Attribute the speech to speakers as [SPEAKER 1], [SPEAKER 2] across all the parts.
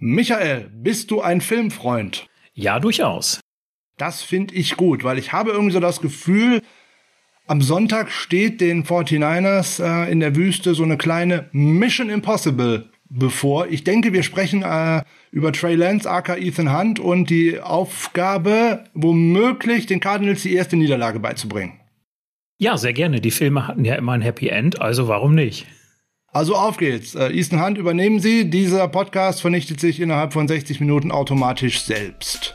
[SPEAKER 1] Michael, bist du ein Filmfreund?
[SPEAKER 2] Ja, durchaus.
[SPEAKER 1] Das finde ich gut, weil ich habe irgendwie so das Gefühl, am Sonntag steht den 49ers äh, in der Wüste so eine kleine Mission Impossible bevor. Ich denke, wir sprechen äh, über Trey Lance, aka Ethan Hunt und die Aufgabe, womöglich den Cardinals die erste Niederlage beizubringen.
[SPEAKER 2] Ja, sehr gerne. Die Filme hatten ja immer ein Happy End, also warum nicht?
[SPEAKER 1] Also auf geht's. Äh, Ethan Hunt, übernehmen Sie. Dieser Podcast vernichtet sich innerhalb von 60 Minuten automatisch selbst.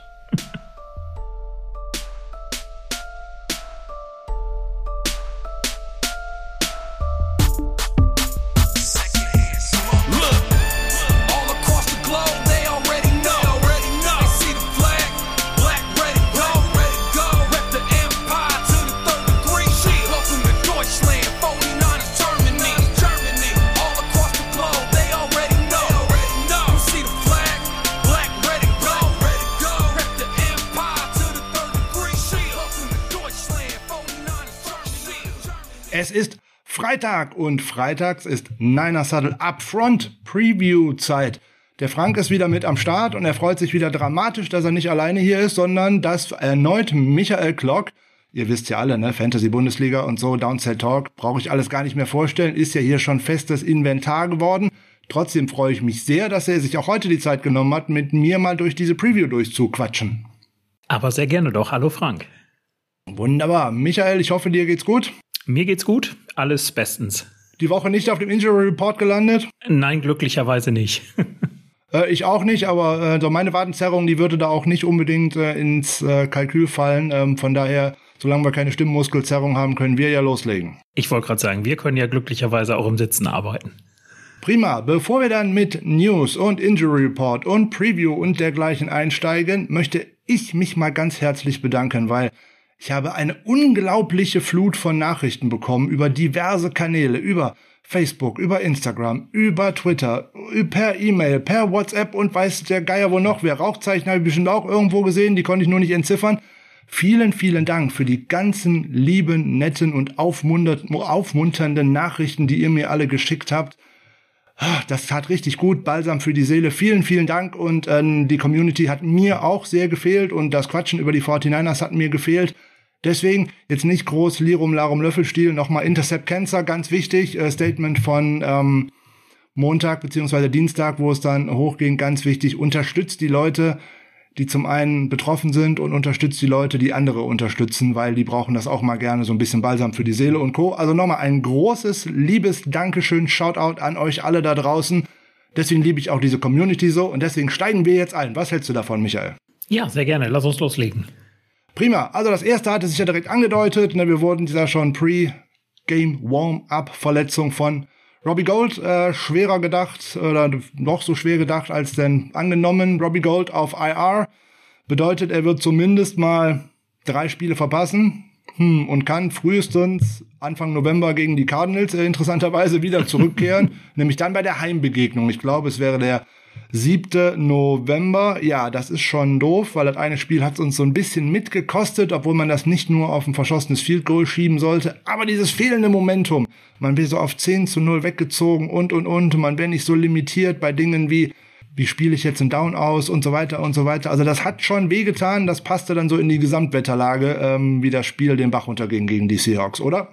[SPEAKER 1] Freitag und freitags ist Niner Saddle Upfront Preview Zeit. Der Frank ist wieder mit am Start und er freut sich wieder dramatisch, dass er nicht alleine hier ist, sondern dass erneut Michael Klock, ihr wisst ja alle, ne, Fantasy Bundesliga und so, Downsell Talk, brauche ich alles gar nicht mehr vorstellen, ist ja hier schon festes Inventar geworden. Trotzdem freue ich mich sehr, dass er sich auch heute die Zeit genommen hat, mit mir mal durch diese Preview durchzuquatschen.
[SPEAKER 2] Aber sehr gerne doch. Hallo Frank.
[SPEAKER 1] Wunderbar. Michael, ich hoffe, dir geht's gut.
[SPEAKER 2] Mir geht's gut, alles bestens.
[SPEAKER 1] Die Woche nicht auf dem Injury Report gelandet?
[SPEAKER 2] Nein, glücklicherweise nicht.
[SPEAKER 1] äh, ich auch nicht, aber äh, meine Wadenzerrung, die würde da auch nicht unbedingt äh, ins äh, Kalkül fallen. Ähm, von daher, solange wir keine Stimmmuskelzerrung haben, können wir ja loslegen.
[SPEAKER 2] Ich wollte gerade sagen, wir können ja glücklicherweise auch im Sitzen arbeiten.
[SPEAKER 1] Prima. Bevor wir dann mit News und Injury Report und Preview und dergleichen einsteigen, möchte ich mich mal ganz herzlich bedanken, weil ich habe eine unglaubliche Flut von Nachrichten bekommen über diverse Kanäle, über Facebook, über Instagram, über Twitter, per E-Mail, per WhatsApp und weiß der Geier wo noch. Wer Rauchzeichen habe ich bestimmt auch irgendwo gesehen, die konnte ich nur nicht entziffern. Vielen, vielen Dank für die ganzen lieben, netten und aufmunternden Nachrichten, die ihr mir alle geschickt habt. Ah, das tat richtig gut, Balsam für die Seele. Vielen, vielen Dank und äh, die Community hat mir auch sehr gefehlt und das Quatschen über die 49ers hat mir gefehlt. Deswegen jetzt nicht groß Lirum Larum Löffelstiel, nochmal Intercept Cancer, ganz wichtig, äh, Statement von ähm, Montag beziehungsweise Dienstag, wo es dann hochging, ganz wichtig, unterstützt die Leute, die zum einen betroffen sind und unterstützt die Leute, die andere unterstützen, weil die brauchen das auch mal gerne, so ein bisschen Balsam für die Seele und Co. Also nochmal ein großes, liebes Dankeschön, Shoutout an euch alle da draußen. Deswegen liebe ich auch diese Community so und deswegen steigen wir jetzt ein. Was hältst du davon, Michael?
[SPEAKER 2] Ja, sehr gerne. Lass uns loslegen.
[SPEAKER 1] Prima. Also das erste hatte sich ja direkt angedeutet. Ne, wir wurden dieser schon Pre-Game Warm-Up-Verletzung von Robbie Gold äh, schwerer gedacht oder noch so schwer gedacht als denn angenommen. Robbie Gold auf IR bedeutet, er wird zumindest mal drei Spiele verpassen hm, und kann frühestens Anfang November gegen die Cardinals äh, interessanterweise wieder zurückkehren, nämlich dann bei der Heimbegegnung. Ich glaube, es wäre der 7. November. Ja, das ist schon doof, weil das eine Spiel hat uns so ein bisschen mitgekostet, obwohl man das nicht nur auf ein verschossenes Field Goal schieben sollte. Aber dieses fehlende Momentum, man wird so auf 10 zu 0 weggezogen und, und, und. Man wäre nicht so limitiert bei Dingen wie, wie spiele ich jetzt einen Down aus und so weiter und so weiter. Also das hat schon wehgetan. Das passte dann so in die Gesamtwetterlage, ähm, wie das Spiel den Bach runterging gegen die Seahawks, oder?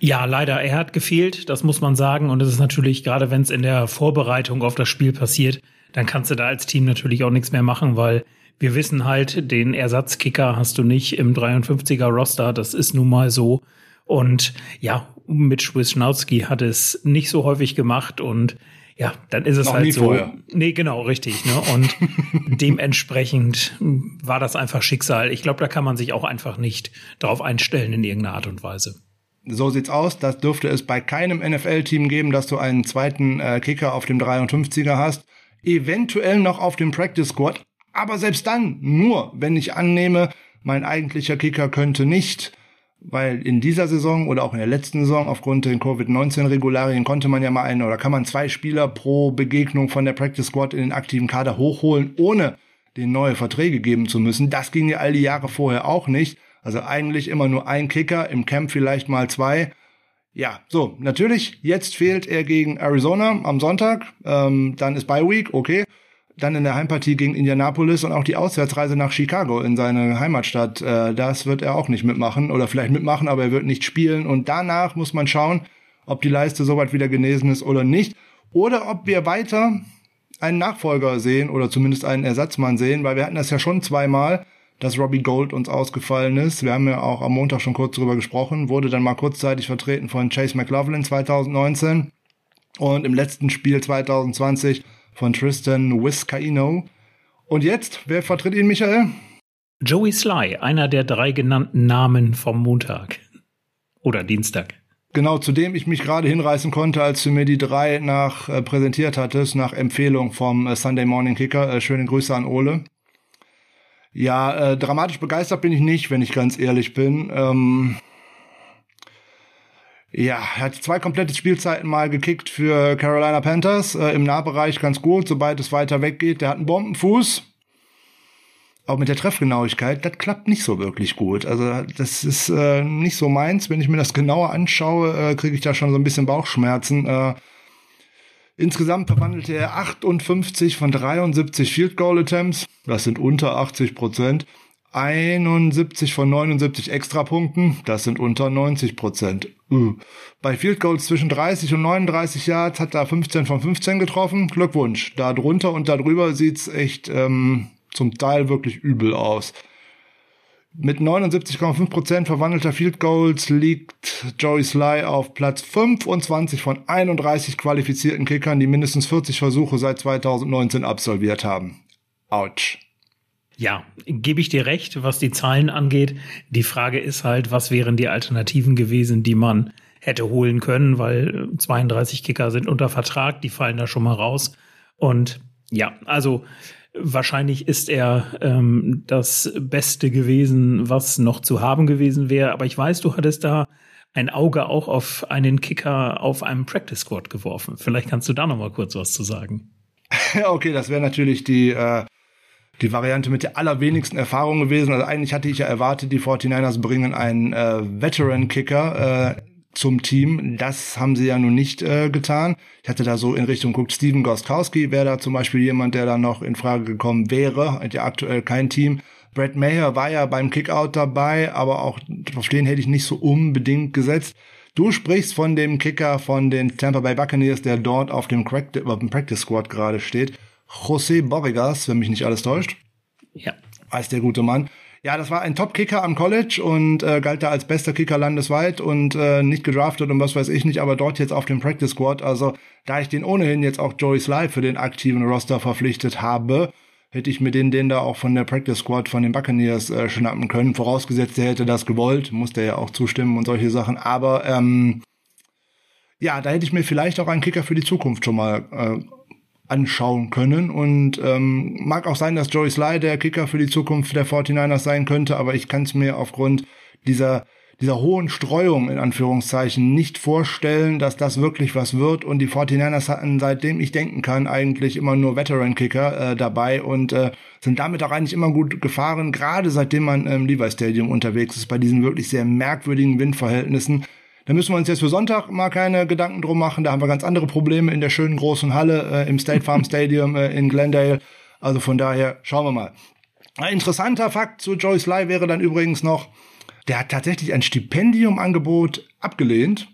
[SPEAKER 2] Ja, leider. Er hat gefehlt, das muss man sagen. Und es ist natürlich, gerade wenn es in der Vorbereitung auf das Spiel passiert, dann kannst du da als Team natürlich auch nichts mehr machen, weil wir wissen halt, den Ersatzkicker hast du nicht im 53er Roster. Das ist nun mal so. Und ja, mit Wisnowski hat es nicht so häufig gemacht und ja, dann ist es Noch halt so. Vorher. Nee, genau, richtig. Ne? Und dementsprechend war das einfach Schicksal. Ich glaube, da kann man sich auch einfach nicht darauf einstellen in irgendeiner Art und Weise
[SPEAKER 1] so sieht's aus. Das dürfte es bei keinem NFL-Team geben, dass du einen zweiten äh, Kicker auf dem 53er hast. Eventuell noch auf dem Practice Squad. Aber selbst dann nur, wenn ich annehme, mein eigentlicher Kicker könnte nicht, weil in dieser Saison oder auch in der letzten Saison aufgrund der Covid-19-Regularien konnte man ja mal einen oder kann man zwei Spieler pro Begegnung von der Practice Squad in den aktiven Kader hochholen, ohne den neue Verträge geben zu müssen. Das ging ja all die Jahre vorher auch nicht. Also eigentlich immer nur ein Kicker, im Camp vielleicht mal zwei. Ja, so, natürlich, jetzt fehlt er gegen Arizona am Sonntag. Ähm, dann ist Bye Week, okay. dann in der Heimpartie gegen Indianapolis und auch die Auswärtsreise nach Chicago in seine Heimatstadt, äh, das wird er auch nicht mitmachen oder vielleicht mitmachen, aber er wird nicht spielen. Und danach muss man schauen, ob die Leiste soweit wieder genesen ist oder nicht. Oder ob wir weiter einen Nachfolger sehen oder zumindest einen Ersatzmann sehen, weil wir hatten das ja schon zweimal, dass Robbie Gold uns ausgefallen ist. Wir haben ja auch am Montag schon kurz darüber gesprochen, wurde dann mal kurzzeitig vertreten von Chase McLaughlin 2019 und im letzten Spiel 2020 von Tristan Vizcaino. Und jetzt, wer vertritt ihn, Michael?
[SPEAKER 2] Joey Sly, einer der drei genannten Namen vom Montag. Oder Dienstag.
[SPEAKER 1] Genau, zu dem ich mich gerade hinreißen konnte, als du mir die drei nach äh, präsentiert hattest, nach Empfehlung vom äh, Sunday Morning Kicker. Äh, schöne Grüße an Ole. Ja, äh, dramatisch begeistert bin ich nicht, wenn ich ganz ehrlich bin. Ähm, ja, er hat zwei komplette Spielzeiten mal gekickt für Carolina Panthers. Äh, Im Nahbereich ganz gut, sobald es weiter weggeht. Der hat einen Bombenfuß. Auch mit der Treffgenauigkeit, das klappt nicht so wirklich gut. Also das ist äh, nicht so meins. Wenn ich mir das genauer anschaue, äh, kriege ich da schon so ein bisschen Bauchschmerzen. Äh, insgesamt verwandelte er 58 von 73 Field Goal Attempts. Das sind unter 80 Prozent. 71 von 79 Extrapunkten, das sind unter 90 Prozent. Uh. Bei Field Goals zwischen 30 und 39 Yards hat er 15 von 15 getroffen. Glückwunsch. Da drunter und da drüber sieht's echt ähm, zum Teil wirklich übel aus. Mit 79,5% verwandelter Field Goals liegt Joey Sly auf Platz 25 von 31 qualifizierten Kickern, die mindestens 40 Versuche seit 2019 absolviert haben. Autsch.
[SPEAKER 2] Ja, gebe ich dir recht, was die Zahlen angeht. Die Frage ist halt, was wären die Alternativen gewesen, die man hätte holen können, weil 32 Kicker sind unter Vertrag, die fallen da schon mal raus. Und ja, also Wahrscheinlich ist er ähm, das Beste gewesen, was noch zu haben gewesen wäre. Aber ich weiß, du hattest da ein Auge auch auf einen Kicker auf einem Practice Squad geworfen. Vielleicht kannst du da noch mal kurz was zu sagen.
[SPEAKER 1] okay, das wäre natürlich die äh, die Variante mit der allerwenigsten Erfahrung gewesen. Also eigentlich hatte ich ja erwartet, die 49ers bringen einen äh, Veteran-Kicker äh, zum Team. Das haben sie ja nun nicht äh, getan. Ich hatte da so in Richtung guckt, Steven Gostkowski wäre da zum Beispiel jemand, der da noch in Frage gekommen wäre. Hat ja aktuell kein Team. Brad Mayer war ja beim Kickout dabei, aber auch auf den hätte ich nicht so unbedingt gesetzt. Du sprichst von dem Kicker von den Tampa Bay Buccaneers, der dort auf dem, Crack auf dem Practice Squad gerade steht. José Borregas, wenn mich nicht alles täuscht.
[SPEAKER 2] Ja.
[SPEAKER 1] Heißt der gute Mann. Ja, das war ein Top-Kicker am College und äh, galt da als bester Kicker landesweit und äh, nicht gedraftet und was weiß ich nicht, aber dort jetzt auf dem Practice Squad. Also da ich den ohnehin jetzt auch Joey Sly für den aktiven Roster verpflichtet habe, hätte ich mir den, den da auch von der Practice Squad von den Buccaneers äh, schnappen können. Vorausgesetzt, er hätte das gewollt, musste ja auch zustimmen und solche Sachen. Aber ähm, ja, da hätte ich mir vielleicht auch einen Kicker für die Zukunft schon mal äh, anschauen können. Und ähm, mag auch sein, dass Joey Sly der Kicker für die Zukunft der 49ers sein könnte, aber ich kann es mir aufgrund dieser dieser hohen Streuung in Anführungszeichen nicht vorstellen, dass das wirklich was wird. Und die 49ers hatten, seitdem ich denken kann, eigentlich immer nur Veteran-Kicker äh, dabei und äh, sind damit auch eigentlich immer gut gefahren, gerade seitdem man im Levi Stadium unterwegs ist, bei diesen wirklich sehr merkwürdigen Windverhältnissen. Da müssen wir uns jetzt für Sonntag mal keine Gedanken drum machen. Da haben wir ganz andere Probleme in der schönen großen Halle äh, im State Farm Stadium äh, in Glendale. Also von daher schauen wir mal. Ein interessanter Fakt zu Joyce Sly wäre dann übrigens noch, der hat tatsächlich ein Stipendiumangebot abgelehnt,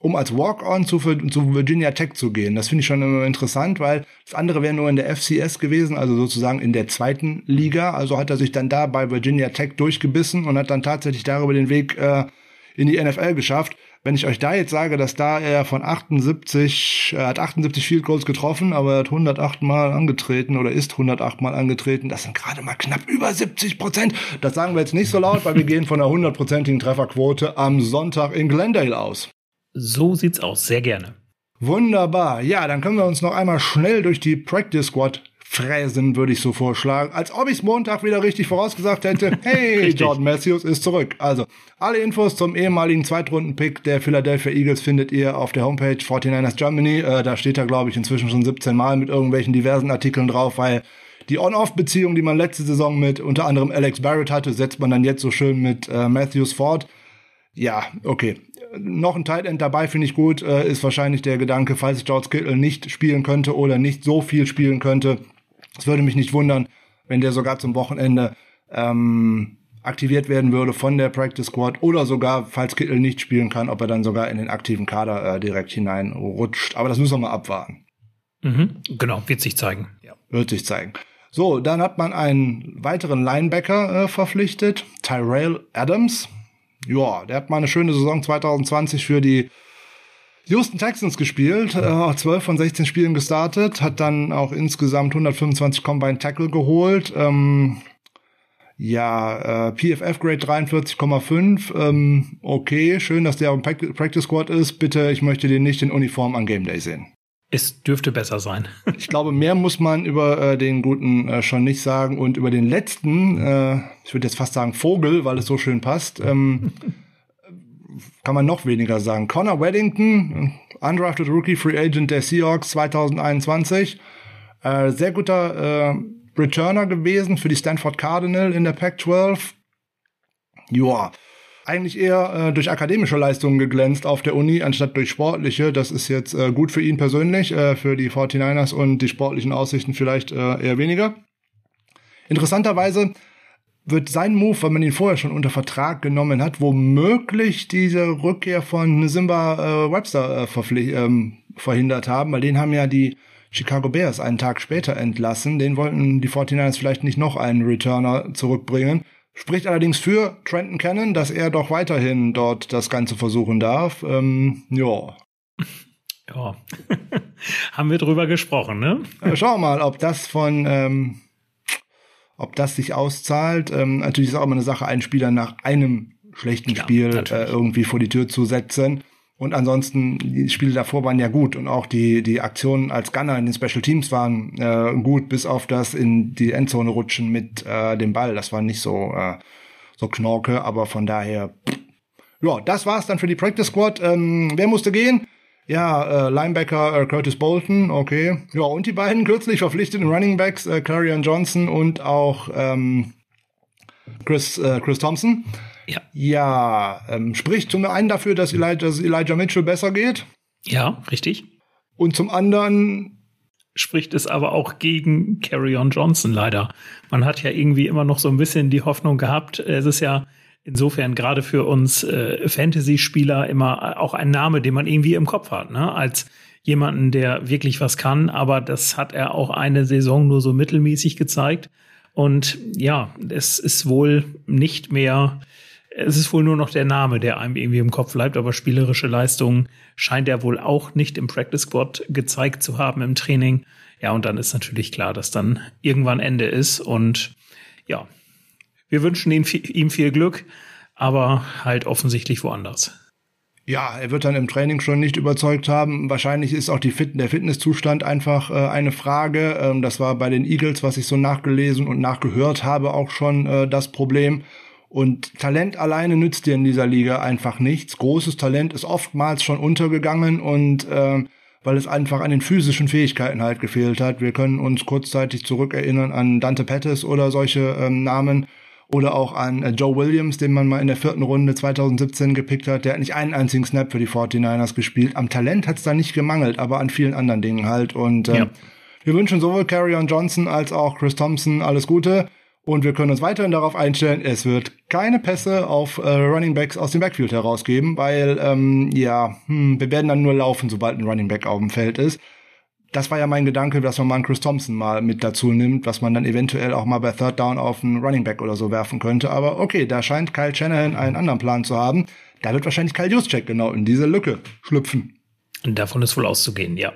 [SPEAKER 1] um als Walk-on zu, zu Virginia Tech zu gehen. Das finde ich schon immer interessant, weil das andere wäre nur in der FCS gewesen, also sozusagen in der zweiten Liga. Also hat er sich dann da bei Virginia Tech durchgebissen und hat dann tatsächlich darüber den Weg äh, in die NFL geschafft. Wenn ich euch da jetzt sage, dass da er von 78, er hat 78 Field Goals getroffen, aber er hat 108 Mal angetreten oder ist 108 Mal angetreten, das sind gerade mal knapp über 70 Prozent. Das sagen wir jetzt nicht so laut, weil wir gehen von einer hundertprozentigen Trefferquote am Sonntag in Glendale aus.
[SPEAKER 2] So sieht's aus, sehr gerne.
[SPEAKER 1] Wunderbar. Ja, dann können wir uns noch einmal schnell durch die Practice Squad fräsen, würde ich so vorschlagen. Als ob ich Montag wieder richtig vorausgesagt hätte. Hey, Jordan Matthews ist zurück. Also, alle Infos zum ehemaligen Zweitrunden-Pick der Philadelphia Eagles findet ihr auf der Homepage 49ers Germany. Äh, da steht er, glaube ich, inzwischen schon 17 Mal mit irgendwelchen diversen Artikeln drauf, weil die On-Off-Beziehung, die man letzte Saison mit unter anderem Alex Barrett hatte, setzt man dann jetzt so schön mit äh, Matthews fort. Ja, okay. Noch ein Tight End dabei finde ich gut, äh, ist wahrscheinlich der Gedanke, falls George Kittle nicht spielen könnte oder nicht so viel spielen könnte, Es würde mich nicht wundern, wenn der sogar zum Wochenende ähm, aktiviert werden würde von der Practice Squad oder sogar, falls Kittel nicht spielen kann, ob er dann sogar in den aktiven Kader äh, direkt hineinrutscht. Aber das müssen wir mal abwarten.
[SPEAKER 2] Mhm, genau, wird sich zeigen.
[SPEAKER 1] Ja. Wird sich zeigen. So, dann hat man einen weiteren Linebacker äh, verpflichtet, Tyrell Adams. Ja, der hat mal eine schöne Saison 2020 für die Houston Texans gespielt, äh, 12 von 16 Spielen gestartet, hat dann auch insgesamt 125 Combine Tackle geholt. Ähm, ja, äh, PFF Grade 43,5. Ähm, okay, schön, dass der dem Practice Squad ist. Bitte, ich möchte den nicht in Uniform an Game Day sehen.
[SPEAKER 2] Es dürfte besser sein.
[SPEAKER 1] ich glaube, mehr muss man über äh, den guten äh, schon nicht sagen und über den letzten, äh, ich würde jetzt fast sagen Vogel, weil es so schön passt, ähm, kann man noch weniger sagen. Connor Weddington, undrafted Rookie Free Agent der Seahawks 2021, äh, sehr guter äh, Returner gewesen für die Stanford Cardinal in der Pac-12. Joa, eigentlich eher äh, durch akademische Leistungen geglänzt auf der Uni, anstatt durch sportliche. Das ist jetzt äh, gut für ihn persönlich, äh, für die 49ers und die sportlichen Aussichten vielleicht äh, eher weniger. Interessanterweise wird sein Move, weil man ihn vorher schon unter Vertrag genommen hat, womöglich diese Rückkehr von Simba äh, Webster äh, ähm, verhindert haben, weil den haben ja die Chicago Bears einen Tag später entlassen. Den wollten die 49ers vielleicht nicht noch einen Returner zurückbringen. Spricht allerdings für Trenton Cannon, dass er doch weiterhin dort das Ganze versuchen darf. Ähm, ja.
[SPEAKER 2] Ja. Haben wir drüber gesprochen, ne?
[SPEAKER 1] Äh, Schau mal, ob das von, ähm, ob das sich auszahlt. Ähm, natürlich ist auch immer eine Sache, einen Spieler nach einem schlechten ja, Spiel äh, irgendwie vor die Tür zu setzen. Und ansonsten, die Spiele davor waren ja gut und auch die, die Aktionen als Gunner in den Special Teams waren äh, gut, bis auf das in die Endzone rutschen mit äh, dem Ball. Das war nicht so, äh, so knorke, aber von daher, ja, das war's dann für die Practice Squad. Ähm, wer musste gehen? Ja, äh, Linebacker äh, Curtis Bolton, okay. Ja, und die beiden kürzlich verpflichteten Running Backs, äh, Clarion Johnson und auch ähm, Chris, äh, Chris Thompson. Ja. Ja, ähm, spricht zum einen dafür, dass Elijah, dass Elijah Mitchell besser geht.
[SPEAKER 2] Ja, richtig.
[SPEAKER 1] Und zum anderen
[SPEAKER 2] spricht es aber auch gegen Carrion Johnson leider. Man hat ja irgendwie immer noch so ein bisschen die Hoffnung gehabt. Es ist ja insofern gerade für uns äh, Fantasy-Spieler immer auch ein Name, den man irgendwie im Kopf hat, ne? Als jemanden, der wirklich was kann. Aber das hat er auch eine Saison nur so mittelmäßig gezeigt. Und ja, es ist wohl nicht mehr es ist wohl nur noch der Name, der einem irgendwie im Kopf bleibt, aber spielerische Leistungen scheint er wohl auch nicht im Practice Squad gezeigt zu haben im Training. Ja, und dann ist natürlich klar, dass dann irgendwann Ende ist und ja, wir wünschen ihm, ihm viel Glück, aber halt offensichtlich woanders.
[SPEAKER 1] Ja, er wird dann im Training schon nicht überzeugt haben. Wahrscheinlich ist auch die Fit der Fitnesszustand einfach äh, eine Frage. Ähm, das war bei den Eagles, was ich so nachgelesen und nachgehört habe, auch schon äh, das Problem. Und Talent alleine nützt dir in dieser Liga einfach nichts. Großes Talent ist oftmals schon untergegangen und äh, weil es einfach an den physischen Fähigkeiten halt gefehlt hat. Wir können uns kurzzeitig zurückerinnern an Dante Pettis oder solche ähm, Namen oder auch an äh, Joe Williams, den man mal in der vierten Runde 2017 gepickt hat. Der hat nicht einen einzigen Snap für die 49ers gespielt. Am Talent hat es da nicht gemangelt, aber an vielen anderen Dingen halt. Und äh, ja. wir wünschen sowohl Carrion Johnson als auch Chris Thompson alles Gute. Und wir können uns weiterhin darauf einstellen, es wird keine Pässe auf äh, Running Backs aus dem Backfield herausgeben, weil ähm, ja, hm, wir werden dann nur laufen, sobald ein Running Back auf dem Feld ist. Das war ja mein Gedanke, dass man mal einen Chris Thompson mal mit dazu nimmt, was man dann eventuell auch mal bei Third Down auf einen Running Back oder so werfen könnte. Aber okay, da scheint Kyle Shanahan einen anderen Plan zu haben. Da wird wahrscheinlich Kyle Juszczyk genau in diese Lücke schlüpfen.
[SPEAKER 2] Und davon ist wohl auszugehen, ja.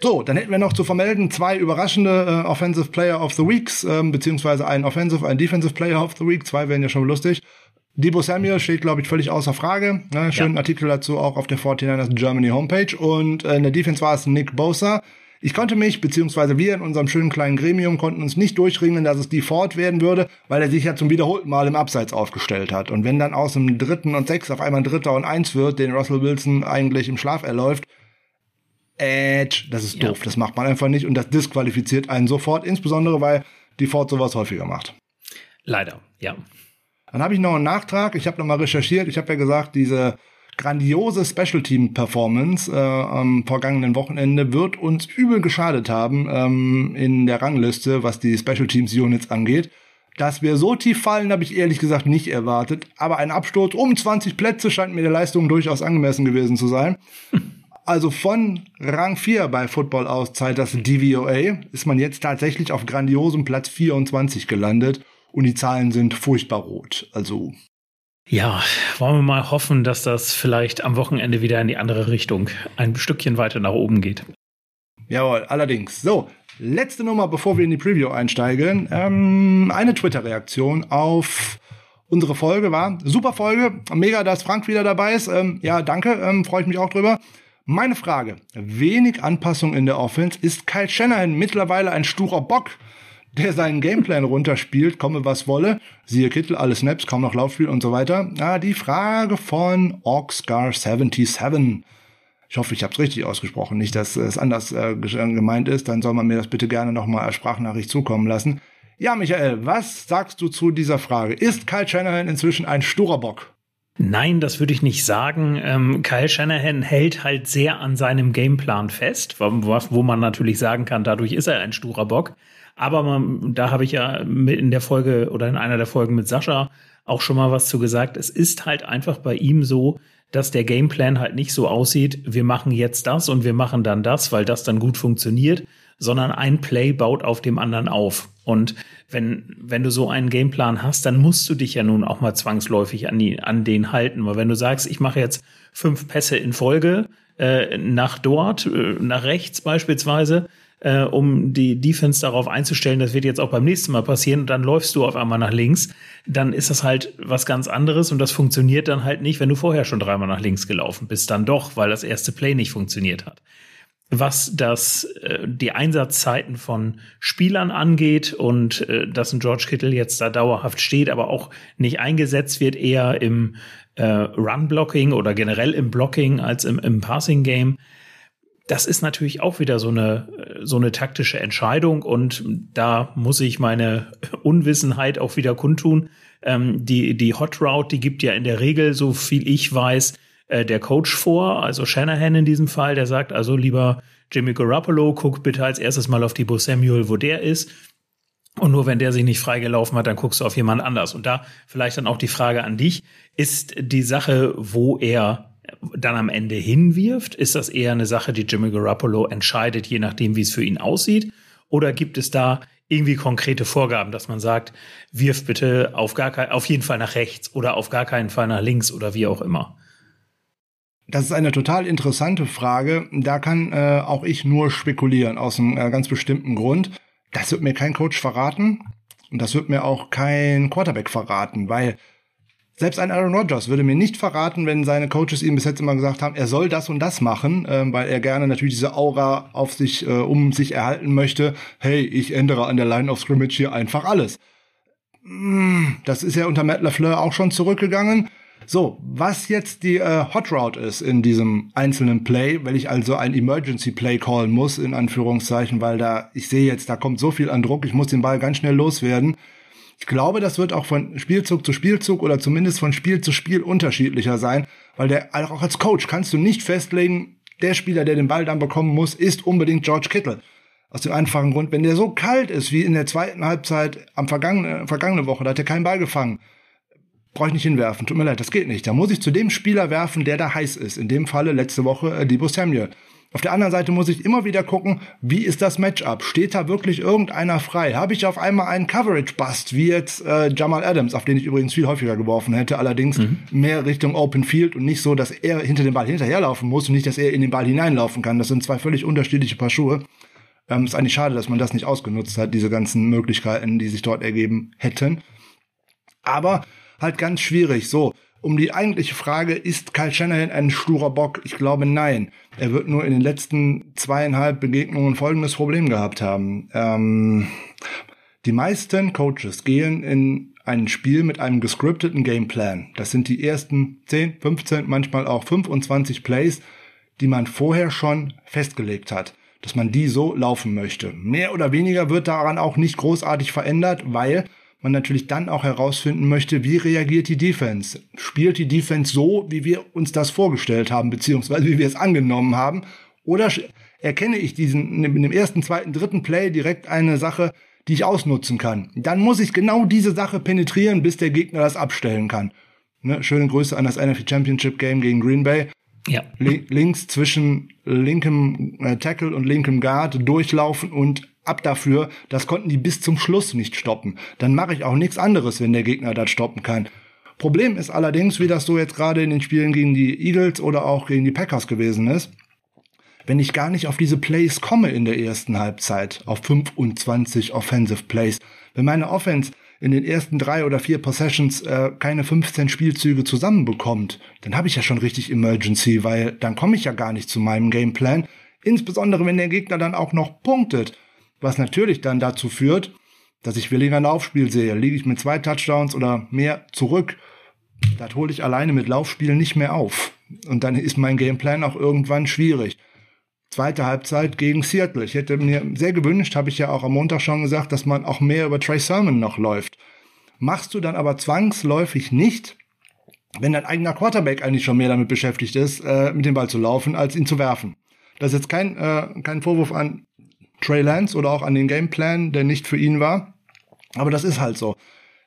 [SPEAKER 1] So, dann hätten wir noch zu vermelden zwei überraschende äh, Offensive Player of the Weeks, ähm, beziehungsweise ein Offensive, ein Defensive Player of the Week. Zwei wären ja schon lustig. Debo Samuel steht, glaube ich, völlig außer Frage. Ne? Schönen ja. Artikel dazu auch auf der 49ers Germany Homepage. Und äh, in der Defense war es Nick Bosa. Ich konnte mich, beziehungsweise wir in unserem schönen kleinen Gremium konnten uns nicht durchringen, dass es die Ford werden würde, weil er sich ja zum wiederholten Mal im Abseits aufgestellt hat. Und wenn dann aus dem dritten und sechs auf einmal ein dritter und eins wird, den Russell Wilson eigentlich im Schlaf erläuft, Edge, das ist doof, ja. das macht man einfach nicht und das disqualifiziert einen sofort, insbesondere weil die Ford sowas häufiger macht.
[SPEAKER 2] Leider, ja.
[SPEAKER 1] Dann habe ich noch einen Nachtrag, ich habe nochmal recherchiert, ich habe ja gesagt, diese grandiose Special Team Performance äh, am vergangenen Wochenende wird uns übel geschadet haben ähm, in der Rangliste, was die Special Teams Units angeht. Dass wir so tief fallen, habe ich ehrlich gesagt nicht erwartet. Aber ein Absturz um 20 Plätze scheint mir der Leistung durchaus angemessen gewesen zu sein. Also von Rang 4 bei Football aus Zeit das DVOA ist man jetzt tatsächlich auf grandiosem Platz 24 gelandet und die Zahlen sind furchtbar rot. Also
[SPEAKER 2] ja, wollen wir mal hoffen, dass das vielleicht am Wochenende wieder in die andere Richtung ein Stückchen weiter nach oben geht.
[SPEAKER 1] Jawohl, allerdings. So, letzte Nummer, bevor wir in die Preview einsteigen. Ähm, eine Twitter-Reaktion auf unsere Folge war. Super Folge. Mega, dass Frank wieder dabei ist. Ähm, ja, danke. Ähm, Freue ich mich auch drüber. Meine Frage. Wenig Anpassung in der Offense. Ist Kyle Shanahan mittlerweile ein sturer Bock? Der seinen Gameplan runterspielt, komme was wolle. Siehe Kittel, alle Snaps, kaum noch Laufspiel und so weiter. Ah, die Frage von Orkscar77. Ich hoffe, ich habe es richtig ausgesprochen. Nicht, dass es anders äh, gemeint ist. Dann soll man mir das bitte gerne nochmal als Sprachnachricht zukommen lassen. Ja, Michael, was sagst du zu dieser Frage? Ist Kyle Shanahan inzwischen ein sturer Bock?
[SPEAKER 2] Nein, das würde ich nicht sagen. Ähm, Kyle Shanahan hält halt sehr an seinem Gameplan fest, wo, wo man natürlich sagen kann, dadurch ist er ein sturer Bock. Aber man, da habe ich ja in der Folge oder in einer der Folgen mit Sascha auch schon mal was zu gesagt. Es ist halt einfach bei ihm so, dass der Gameplan halt nicht so aussieht, wir machen jetzt das und wir machen dann das, weil das dann gut funktioniert, sondern ein Play baut auf dem anderen auf. Und wenn, wenn du so einen Gameplan hast, dann musst du dich ja nun auch mal zwangsläufig an, die, an den halten. Weil wenn du sagst, ich mache jetzt fünf Pässe in Folge äh, nach dort, äh, nach rechts beispielsweise, äh, um die Defense darauf einzustellen, das wird jetzt auch beim nächsten Mal passieren und dann läufst du auf einmal nach links, dann ist das halt was ganz anderes und das funktioniert dann halt nicht, wenn du vorher schon dreimal nach links gelaufen bist, dann doch, weil das erste Play nicht funktioniert hat. Was das äh, die Einsatzzeiten von Spielern angeht und äh, dass ein George Kittle jetzt da dauerhaft steht, aber auch nicht eingesetzt wird, eher im äh, Run-Blocking oder generell im Blocking als im, im Passing-Game, das ist natürlich auch wieder so eine, so eine taktische Entscheidung und da muss ich meine Unwissenheit auch wieder kundtun. Ähm, die, die Hot Route, die gibt ja in der Regel, so viel ich weiß, äh, der Coach vor, also Shanahan in diesem Fall, der sagt also lieber Jimmy Garoppolo, guck bitte als erstes mal auf die Bo Samuel, wo der ist. Und nur wenn der sich nicht freigelaufen hat, dann guckst du auf jemand anders. Und da vielleicht dann auch die Frage an dich, ist die Sache, wo er dann am Ende hinwirft? Ist das eher eine Sache, die Jimmy Garoppolo entscheidet, je nachdem, wie es für ihn aussieht? Oder gibt es da irgendwie konkrete Vorgaben, dass man sagt, wirf bitte auf gar kein, auf jeden Fall nach rechts oder auf gar keinen Fall nach links oder wie auch immer?
[SPEAKER 1] Das ist eine total interessante Frage. Da kann äh, auch ich nur spekulieren aus einem äh, ganz bestimmten Grund. Das wird mir kein Coach verraten und das wird mir auch kein Quarterback verraten, weil selbst ein Aaron Rodgers würde mir nicht verraten, wenn seine Coaches ihm bis jetzt immer gesagt haben, er soll das und das machen, äh, weil er gerne natürlich diese Aura auf sich, äh, um sich erhalten möchte. Hey, ich ändere an der Line of Scrimmage hier einfach alles. Mm, das ist ja unter Matt LaFleur auch schon zurückgegangen. So, was jetzt die äh, Hot Route ist in diesem einzelnen Play, wenn ich also ein Emergency Play callen muss, in Anführungszeichen, weil da, ich sehe jetzt, da kommt so viel an Druck, ich muss den Ball ganz schnell loswerden ich glaube, das wird auch von Spielzug zu Spielzug oder zumindest von Spiel zu Spiel unterschiedlicher sein, weil der auch als Coach kannst du nicht festlegen, der Spieler, der den Ball dann bekommen muss, ist unbedingt George Kittle. Aus dem einfachen Grund, wenn der so kalt ist wie in der zweiten Halbzeit am vergangene, vergangene Woche, da hat er keinen Ball gefangen. Brauche ich nicht hinwerfen. Tut mir leid, das geht nicht. Da muss ich zu dem Spieler werfen, der da heiß ist. In dem Falle letzte Woche äh, Debo Samuel. Auf der anderen Seite muss ich immer wieder gucken, wie ist das Matchup? Steht da wirklich irgendeiner frei? Habe ich auf einmal einen Coverage-Bust, wie jetzt äh, Jamal Adams, auf den ich übrigens viel häufiger geworfen hätte, allerdings mhm. mehr Richtung Open Field und nicht so, dass er hinter dem Ball hinterherlaufen muss und nicht, dass er in den Ball hineinlaufen kann. Das sind zwei völlig unterschiedliche Paar Schuhe. Ähm, ist eigentlich schade, dass man das nicht ausgenutzt hat, diese ganzen Möglichkeiten, die sich dort ergeben hätten. Aber halt ganz schwierig. So, um die eigentliche Frage, ist Kyle Shanahan ein sturer Bock? Ich glaube nein. Er wird nur in den letzten zweieinhalb Begegnungen folgendes Problem gehabt haben. Ähm, die meisten Coaches gehen in ein Spiel mit einem gescripteten Gameplan. Das sind die ersten 10, 15, manchmal auch 25 Plays, die man vorher schon festgelegt hat, dass man die so laufen möchte. Mehr oder weniger wird daran auch nicht großartig verändert, weil man natürlich dann auch herausfinden möchte, wie reagiert die Defense? Spielt die Defense so, wie wir uns das vorgestellt haben, beziehungsweise wie wir es angenommen haben? Oder erkenne ich diesen in dem ersten, zweiten, dritten Play direkt eine Sache, die ich ausnutzen kann? Dann muss ich genau diese Sache penetrieren, bis der Gegner das abstellen kann. Ne? Schöne Grüße an das NFL Championship Game gegen Green Bay. Ja. links zwischen linkem äh, Tackle und linkem Guard durchlaufen und ab dafür. Das konnten die bis zum Schluss nicht stoppen. Dann mache ich auch nichts anderes, wenn der Gegner das stoppen kann. Problem ist allerdings, wie das so jetzt gerade in den Spielen gegen die Eagles oder auch gegen die Packers gewesen ist, wenn ich gar nicht auf diese Plays komme in der ersten Halbzeit, auf 25 Offensive Plays, wenn meine Offense in den ersten drei oder vier Possessions äh, keine 15 Spielzüge zusammenbekommt, dann habe ich ja schon richtig Emergency, weil dann komme ich ja gar nicht zu meinem Gameplan. Insbesondere wenn der Gegner dann auch noch punktet was natürlich dann dazu führt, dass ich weniger Laufspiel sehe. Liege ich mit zwei Touchdowns oder mehr zurück, das hole ich alleine mit Laufspiel nicht mehr auf. Und dann ist mein Gameplan auch irgendwann schwierig. Zweite Halbzeit gegen Seattle. Ich hätte mir sehr gewünscht, habe ich ja auch am Montag schon gesagt, dass man auch mehr über Trey Sermon noch läuft. Machst du dann aber zwangsläufig nicht, wenn dein eigener Quarterback eigentlich schon mehr damit beschäftigt ist, äh, mit dem Ball zu laufen, als ihn zu werfen. Das ist jetzt kein, äh, kein Vorwurf an Trey Lance oder auch an den Gameplan, der nicht für ihn war. Aber das ist halt so.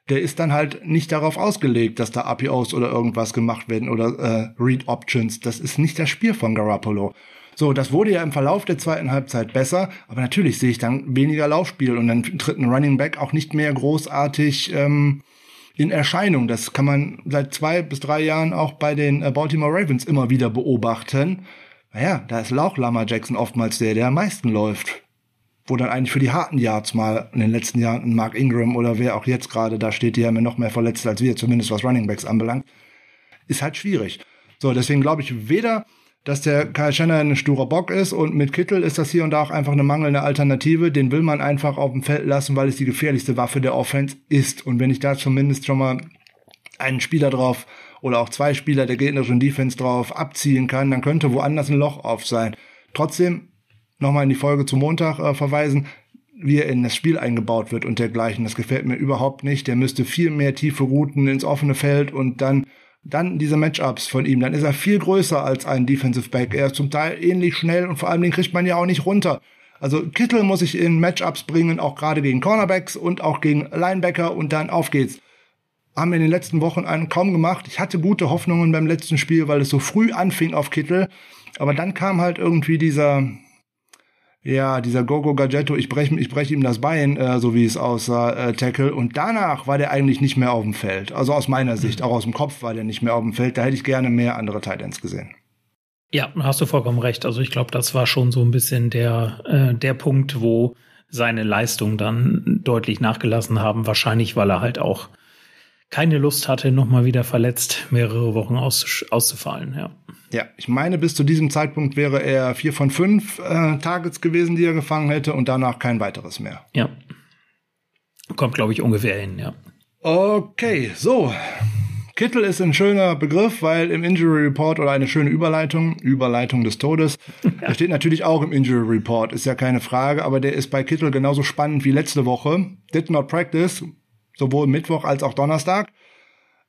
[SPEAKER 1] Der ist dann halt nicht darauf ausgelegt, dass da APOs oder irgendwas gemacht werden oder äh, Read Options. Das ist nicht das Spiel von Garoppolo. So, das wurde ja im Verlauf der zweiten Halbzeit besser, aber natürlich sehe ich dann weniger Laufspiel und dann tritt ein Running Back auch nicht mehr großartig ähm, in Erscheinung. Das kann man seit zwei bis drei Jahren auch bei den äh, Baltimore Ravens immer wieder beobachten. Naja, da ist Lauch Lama Jackson oftmals der, der am meisten läuft wo dann eigentlich für die harten Yards mal in den letzten Jahren ein Mark Ingram oder wer auch jetzt gerade da steht, die haben ja noch mehr verletzt als wir, zumindest was Running Backs anbelangt, ist halt schwierig. So, deswegen glaube ich weder, dass der Kyle Shannon ein sturer Bock ist und mit Kittel ist das hier und da auch einfach eine mangelnde Alternative. Den will man einfach auf dem Feld lassen, weil es die gefährlichste Waffe der Offense ist. Und wenn ich da zumindest schon mal einen Spieler drauf oder auch zwei Spieler der gegnerischen Defense drauf abziehen kann, dann könnte woanders ein Loch auf sein. Trotzdem nochmal in die Folge zum Montag äh, verweisen, wie er in das Spiel eingebaut wird und dergleichen. Das gefällt mir überhaupt nicht. Der müsste viel mehr tiefe Routen ins offene Feld und dann dann diese Matchups von ihm, dann ist er viel größer als ein Defensive Back. Er ist zum Teil ähnlich schnell und vor allem den kriegt man ja auch nicht runter. Also Kittel muss ich in Matchups bringen, auch gerade gegen Cornerbacks und auch gegen Linebacker und dann auf geht's. Haben wir in den letzten Wochen einen kaum gemacht. Ich hatte gute Hoffnungen beim letzten Spiel, weil es so früh anfing auf Kittel. Aber dann kam halt irgendwie dieser, ja, dieser Gogo Gadgetto, ich breche ich brech ihm das Bein, äh, so wie es aussah, äh, Tackle. Und danach war der eigentlich nicht mehr auf dem Feld. Also aus meiner Sicht, auch aus dem Kopf war der nicht mehr auf dem Feld. Da hätte ich gerne mehr andere Titans gesehen.
[SPEAKER 2] Ja, hast du vollkommen recht. Also ich glaube, das war schon so ein bisschen der, äh, der Punkt, wo seine Leistungen dann deutlich nachgelassen haben. Wahrscheinlich, weil er halt auch keine Lust hatte, nochmal wieder verletzt mehrere Wochen aus, auszufallen. Ja.
[SPEAKER 1] Ja, ich meine, bis zu diesem Zeitpunkt wäre er vier von fünf äh, Targets gewesen, die er gefangen hätte und danach kein weiteres mehr.
[SPEAKER 2] Ja. Kommt, glaube ich, ungefähr hin, ja.
[SPEAKER 1] Okay, so. Kittel ist ein schöner Begriff, weil im Injury Report oder eine schöne Überleitung, Überleitung des Todes, ja. steht natürlich auch im Injury Report, ist ja keine Frage, aber der ist bei Kittel genauso spannend wie letzte Woche. Did not practice, sowohl Mittwoch als auch Donnerstag.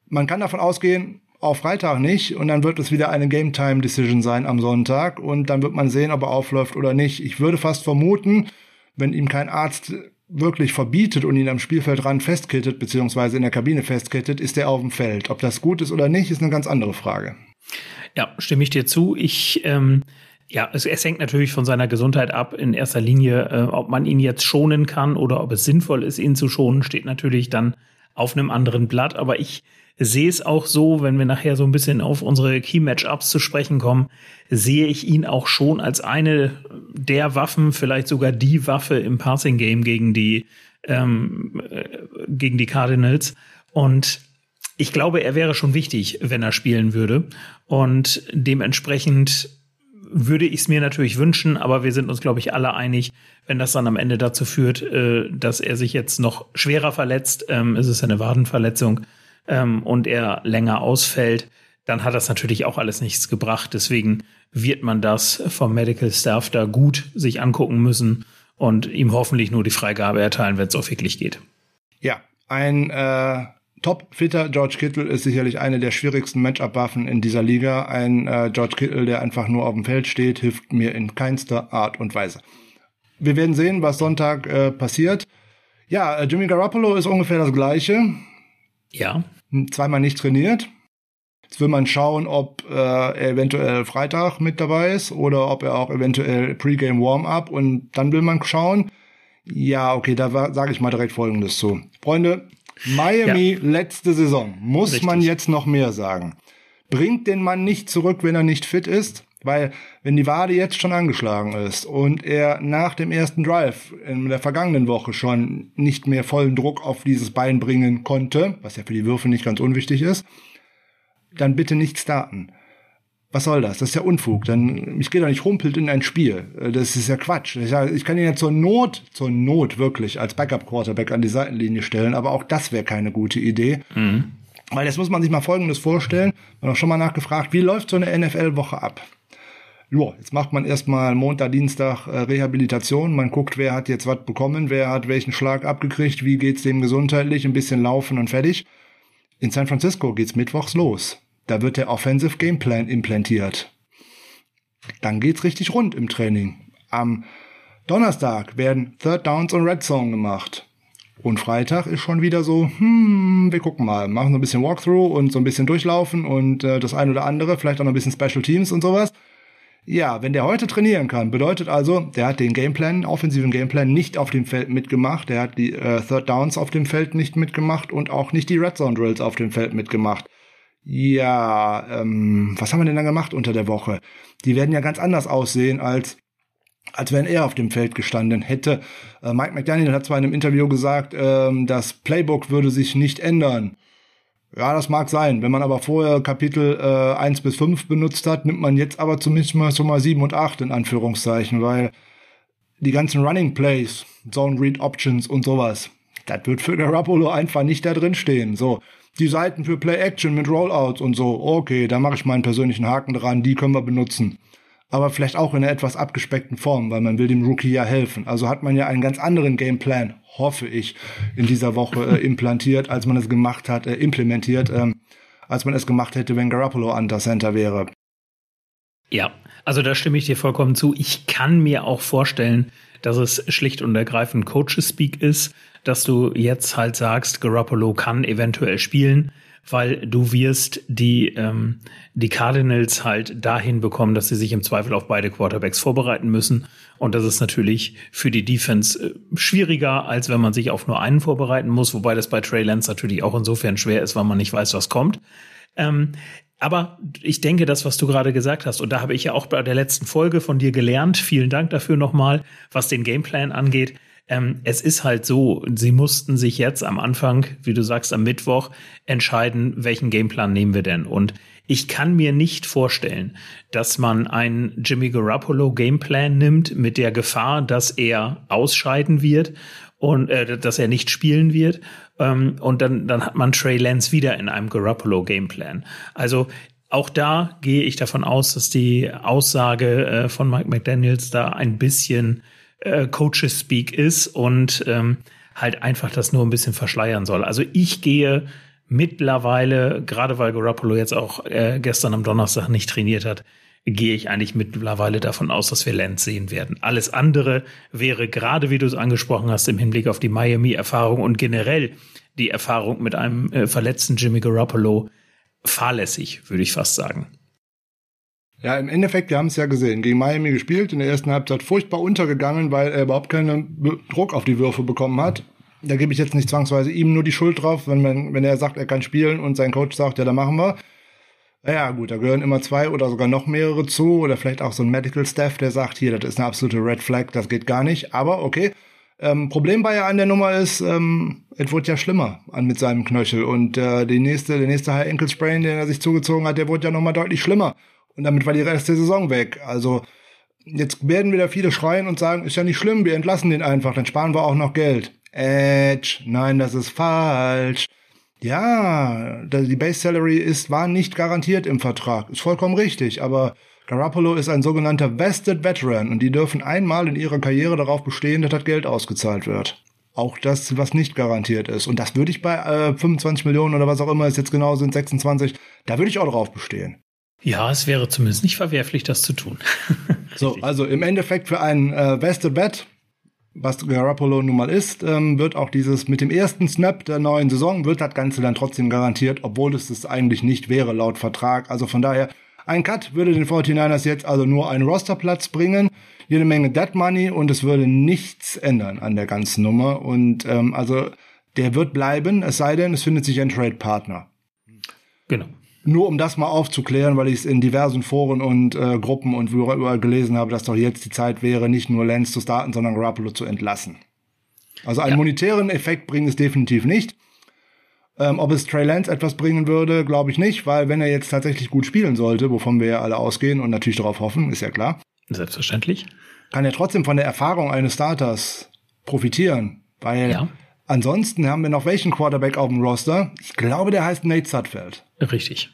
[SPEAKER 1] Man kann davon ausgehen, auf Freitag nicht und dann wird es wieder eine Game Time Decision sein am Sonntag und dann wird man sehen, ob er aufläuft oder nicht. Ich würde fast vermuten, wenn ihm kein Arzt wirklich verbietet und ihn am Spielfeldrand festkittet, beziehungsweise in der Kabine festkittet, ist er auf dem Feld. Ob das gut ist oder nicht, ist eine ganz andere Frage.
[SPEAKER 2] Ja, stimme ich dir zu. Ich, ähm, ja, es, es hängt natürlich von seiner Gesundheit ab. In erster Linie, äh, ob man ihn jetzt schonen kann oder ob es sinnvoll ist, ihn zu schonen, steht natürlich dann auf einem anderen Blatt. Aber ich sehe es auch so, wenn wir nachher so ein bisschen auf unsere Key-Matchups zu sprechen kommen, sehe ich ihn auch schon als eine der Waffen, vielleicht sogar die Waffe im Passing-Game gegen die, ähm, äh, gegen die Cardinals. Und ich glaube, er wäre schon wichtig, wenn er spielen würde. Und dementsprechend würde ich es mir natürlich wünschen, aber wir sind uns, glaube ich, alle einig, wenn das dann am Ende dazu führt, äh, dass er sich jetzt noch schwerer verletzt, ähm, ist es eine Wadenverletzung, ähm, und er länger ausfällt, dann hat das natürlich auch alles nichts gebracht. Deswegen wird man das vom Medical Staff da gut sich angucken müssen und ihm hoffentlich nur die Freigabe erteilen, wenn es auch wirklich geht.
[SPEAKER 1] Ja, Ein äh, top-fitter George Kittle ist sicherlich eine der schwierigsten Matchup-Waffen in dieser Liga. Ein äh, George Kittle, der einfach nur auf dem Feld steht, hilft mir in keinster Art und Weise. Wir werden sehen, was Sonntag äh, passiert. Ja, äh, Jimmy Garoppolo ist ungefähr das Gleiche.
[SPEAKER 2] Ja.
[SPEAKER 1] Zweimal nicht trainiert. Jetzt will man schauen, ob äh, er eventuell Freitag mit dabei ist oder ob er auch eventuell Pre-Game Warm-Up und dann will man schauen. Ja, okay, da sage ich mal direkt Folgendes zu. Freunde, Miami ja. letzte Saison, muss Richtig. man jetzt noch mehr sagen. Bringt den Mann nicht zurück, wenn er nicht fit ist? Weil, wenn die Wade jetzt schon angeschlagen ist und er nach dem ersten Drive in der vergangenen Woche schon nicht mehr vollen Druck auf dieses Bein bringen konnte, was ja für die Würfe nicht ganz unwichtig ist, dann bitte nicht starten. Was soll das? Das ist ja Unfug. Dann, ich gehe doch nicht rumpelt in ein Spiel. Das ist ja Quatsch. Ich, kann ihn ja zur Not, zur Not wirklich als Backup-Quarterback an die Seitenlinie stellen, aber auch das wäre keine gute Idee. Mhm. Weil jetzt muss man sich mal Folgendes vorstellen. Man hat auch schon mal nachgefragt, wie läuft so eine NFL-Woche ab? Ja, jetzt macht man erstmal Montag, Dienstag äh, Rehabilitation. Man guckt, wer hat jetzt was bekommen, wer hat welchen Schlag abgekriegt, wie geht's dem gesundheitlich, ein bisschen laufen und fertig. In San Francisco geht's mittwochs los. Da wird der Offensive Gameplan implantiert. Dann geht's richtig rund im Training. Am Donnerstag werden Third Downs und Red Zone gemacht. Und Freitag ist schon wieder so, hm, wir gucken mal, machen so ein bisschen Walkthrough und so ein bisschen durchlaufen und äh, das ein oder andere, vielleicht auch noch ein bisschen Special Teams und sowas. Ja, wenn der heute trainieren kann, bedeutet also, der hat den Gameplan, offensiven Gameplan nicht auf dem Feld mitgemacht, der hat die äh, Third Downs auf dem Feld nicht mitgemacht und auch nicht die Red Zone Drills auf dem Feld mitgemacht. Ja, ähm, was haben wir denn dann gemacht unter der Woche? Die werden ja ganz anders aussehen als als wenn er auf dem Feld gestanden hätte. Äh, Mike McDaniel hat zwar in einem Interview gesagt, ähm, das Playbook würde sich nicht ändern. Ja, das mag sein. Wenn man aber vorher Kapitel äh, 1 bis 5 benutzt hat, nimmt man jetzt aber zumindest mal so mal 7 und 8 in Anführungszeichen, weil die ganzen Running Plays, Zone Read Options und sowas, das wird für Garoppolo einfach nicht da drin stehen. So, die Seiten für Play Action mit Rollouts und so, okay, da mache ich meinen persönlichen Haken dran, die können wir benutzen. Aber vielleicht auch in einer etwas abgespeckten Form, weil man will dem Rookie ja helfen. Also hat man ja einen ganz anderen Gameplan, hoffe ich, in dieser Woche äh, implantiert, als man es gemacht hat, äh, implementiert, ähm, als man es gemacht hätte, wenn Garoppolo an der Center wäre.
[SPEAKER 2] Ja, also da stimme ich dir vollkommen zu. Ich kann mir auch vorstellen, dass es schlicht und ergreifend Coaches-Speak ist, dass du jetzt halt sagst, Garoppolo kann eventuell spielen, weil du wirst die, ähm, die Cardinals halt dahin bekommen, dass sie sich im Zweifel auf beide Quarterbacks vorbereiten müssen. Und das ist natürlich für die Defense äh, schwieriger, als wenn man sich auf nur einen vorbereiten muss, wobei das bei Trey Lance natürlich auch insofern schwer ist, weil man nicht weiß, was kommt. Ähm, aber ich denke, das, was du gerade gesagt hast, und da habe ich ja auch bei der letzten Folge von dir gelernt, vielen Dank dafür nochmal, was den Gameplan angeht. Ähm, es ist halt so, sie mussten sich jetzt am Anfang, wie du sagst, am Mittwoch entscheiden, welchen Gameplan nehmen wir denn. Und ich kann mir nicht vorstellen, dass man einen Jimmy Garoppolo Gameplan nimmt mit der Gefahr, dass er ausscheiden wird und äh, dass er nicht spielen wird ähm, und dann, dann hat man Trey Lance wieder in einem Garoppolo-Gameplan. Also auch da gehe ich davon aus, dass die Aussage äh, von Mike McDaniels da ein bisschen äh, Coaches-Speak ist und ähm, halt einfach das nur ein bisschen verschleiern soll. Also ich gehe mittlerweile, gerade weil Garoppolo jetzt auch äh, gestern am Donnerstag nicht trainiert hat, gehe ich eigentlich mittlerweile davon aus, dass wir Lance sehen werden. Alles andere wäre gerade, wie du es angesprochen hast, im Hinblick auf die Miami-Erfahrung und generell die Erfahrung mit einem äh, verletzten Jimmy Garoppolo fahrlässig, würde ich fast sagen.
[SPEAKER 1] Ja, im Endeffekt, wir haben es ja gesehen, gegen Miami gespielt, in der ersten Halbzeit furchtbar untergegangen, weil er überhaupt keinen Druck auf die Würfe bekommen hat. Da gebe ich jetzt nicht zwangsweise ihm nur die Schuld drauf, wenn, man, wenn er sagt, er kann spielen und sein Coach sagt, ja, da machen wir. Naja, gut, da gehören immer zwei oder sogar noch mehrere zu oder vielleicht auch so ein Medical Staff, der sagt, hier, das ist eine absolute Red Flag, das geht gar nicht. Aber okay. Ähm, Problem bei ja an der Nummer ist, ähm, es wurde ja schlimmer an mit seinem Knöchel und äh, die nächste, der nächste High Ankle Sprain, den er sich zugezogen hat, der wurde ja nochmal deutlich schlimmer und damit war die Rest der Saison weg. Also jetzt werden wieder viele schreien und sagen, ist ja nicht schlimm, wir entlassen den einfach, dann sparen wir auch noch Geld. Edge, nein, das ist falsch. Ja, die Base Salary ist, war nicht garantiert im Vertrag. Ist vollkommen richtig, aber Garoppolo ist ein sogenannter Vested Veteran und die dürfen einmal in ihrer Karriere darauf bestehen, dass das Geld ausgezahlt wird. auch das, was nicht garantiert ist. Und das würde ich bei äh, 25 Millionen oder was auch immer es jetzt genau sind, 26, da würde ich auch drauf bestehen.
[SPEAKER 2] Ja, es wäre zumindest nicht verwerflich, das zu tun.
[SPEAKER 1] so, also im Endeffekt für einen äh, Vested Bet, was Garoppolo nun mal ist, ähm, wird auch dieses mit dem ersten Snap der neuen Saison, wird das Ganze dann trotzdem garantiert, obwohl es es eigentlich nicht wäre laut Vertrag. Also von daher, ein Cut würde den 49ers jetzt also nur einen Rosterplatz bringen jede Menge Dead Money und es würde nichts ändern an der ganzen Nummer. Und ähm, also der wird bleiben, es sei denn, es findet sich ein Trade-Partner.
[SPEAKER 2] Genau.
[SPEAKER 1] Nur um das mal aufzuklären, weil ich es in diversen Foren und äh, Gruppen und überall gelesen habe, dass doch jetzt die Zeit wäre, nicht nur Lance zu starten, sondern Garoppolo zu entlassen. Also einen ja. monetären Effekt bringt es definitiv nicht. Ähm, ob es Trey Lance etwas bringen würde, glaube ich nicht, weil wenn er jetzt tatsächlich gut spielen sollte, wovon wir ja alle ausgehen und natürlich darauf hoffen, ist ja klar,
[SPEAKER 2] Selbstverständlich.
[SPEAKER 1] Kann ja trotzdem von der Erfahrung eines Starters profitieren, weil ja. ansonsten haben wir noch welchen Quarterback auf dem Roster? Ich glaube, der heißt Nate Sudfeld.
[SPEAKER 2] Richtig.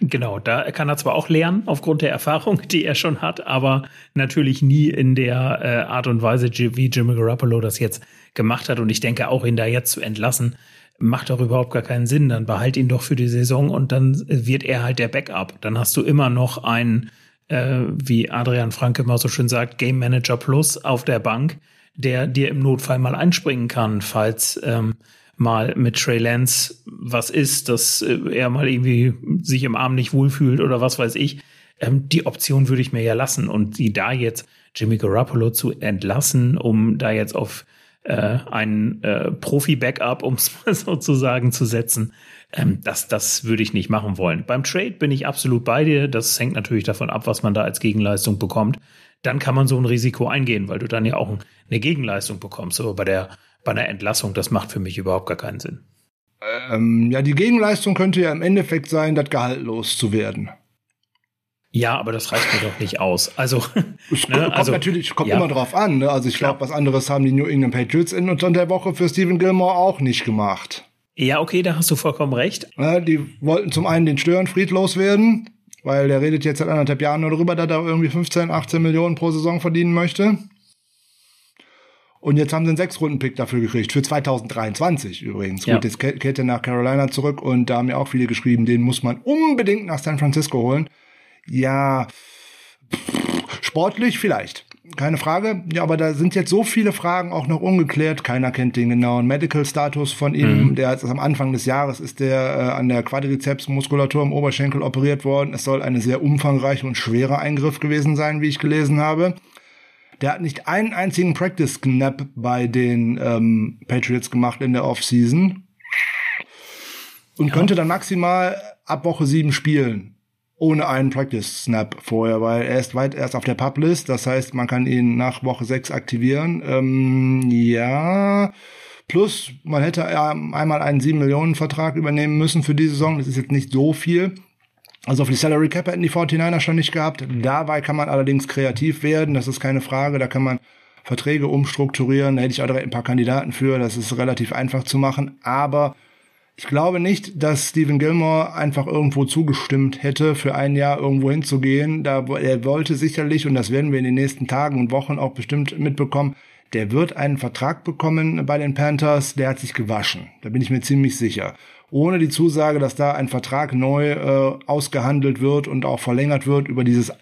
[SPEAKER 2] Genau, da kann er zwar auch lernen aufgrund der Erfahrung, die er schon hat, aber natürlich nie in der äh, Art und Weise, wie Jimmy Garoppolo das jetzt gemacht hat. Und ich denke, auch ihn da jetzt zu entlassen, macht doch überhaupt gar keinen Sinn. Dann behalt ihn doch für die Saison und dann wird er halt der Backup. Dann hast du immer noch einen äh, wie Adrian Franke immer so schön sagt, Game Manager Plus auf der Bank, der dir im Notfall mal einspringen kann, falls ähm, mal mit Trey Lance was ist, dass äh, er mal irgendwie sich im Arm nicht wohlfühlt oder was weiß ich. Ähm, die Option würde ich mir ja lassen und die da jetzt Jimmy Garoppolo zu entlassen, um da jetzt auf äh, einen äh, Profi-Backup, um es mal sozusagen zu setzen, ähm, das, das würde ich nicht machen wollen. Beim Trade bin ich absolut bei dir. Das hängt natürlich davon ab, was man da als Gegenleistung bekommt. Dann kann man so ein Risiko eingehen, weil du dann ja auch eine Gegenleistung bekommst. Aber bei der, bei einer Entlassung, das macht für mich überhaupt gar keinen Sinn.
[SPEAKER 1] Ähm, ja, die Gegenleistung könnte ja im Endeffekt sein, das Gehalt loszuwerden.
[SPEAKER 2] Ja, aber das reicht mir doch nicht aus. Also,
[SPEAKER 1] es ne, kommt also, natürlich kommt ja. immer drauf an. Ne? Also ich glaube, was anderes haben die New England Patriots in unter der Woche für Stephen Gilmore auch nicht gemacht.
[SPEAKER 2] Ja, okay, da hast du vollkommen recht.
[SPEAKER 1] Ja, die wollten zum einen den Störenfried loswerden, weil der redet jetzt seit anderthalb Jahren nur darüber, dass er irgendwie 15, 18 Millionen pro Saison verdienen möchte. Und jetzt haben sie einen Sechs-Runden-Pick dafür gekriegt, für 2023 übrigens. Ja. Gut, jetzt kehrt er nach Carolina zurück und da haben ja auch viele geschrieben, den muss man unbedingt nach San Francisco holen. Ja, sportlich vielleicht keine Frage. Ja, aber da sind jetzt so viele Fragen auch noch ungeklärt. Keiner kennt den genauen Medical-Status von ihm. Mhm. Der ist am Anfang des Jahres ist der äh, an der Quadrizepsmuskulatur im Oberschenkel operiert worden. Es soll eine sehr umfangreiche und schwere Eingriff gewesen sein, wie ich gelesen habe. Der hat nicht einen einzigen Practice-Snap bei den ähm, Patriots gemacht in der Offseason. Und ja. könnte dann maximal ab Woche sieben spielen ohne einen Practice Snap vorher, weil er ist weit erst auf der Publist. Das heißt, man kann ihn nach Woche 6 aktivieren. Ähm, ja. Plus, man hätte einmal einen 7 Millionen Vertrag übernehmen müssen für die Saison. Das ist jetzt nicht so viel. Also auf die Salary Cap hätten die 49er schon nicht gehabt. Dabei kann man allerdings kreativ werden. Das ist keine Frage. Da kann man Verträge umstrukturieren. Da hätte ich auch direkt ein paar Kandidaten für. Das ist relativ einfach zu machen. Aber ich glaube nicht, dass Stephen Gilmore einfach irgendwo zugestimmt hätte, für ein Jahr irgendwo hinzugehen. Da, er wollte sicherlich, und das werden wir in den nächsten Tagen und Wochen auch bestimmt mitbekommen, der wird einen Vertrag bekommen bei den Panthers, der hat sich gewaschen. Da bin ich mir ziemlich sicher. Ohne die Zusage, dass da ein Vertrag neu äh, ausgehandelt wird und auch verlängert wird über dieses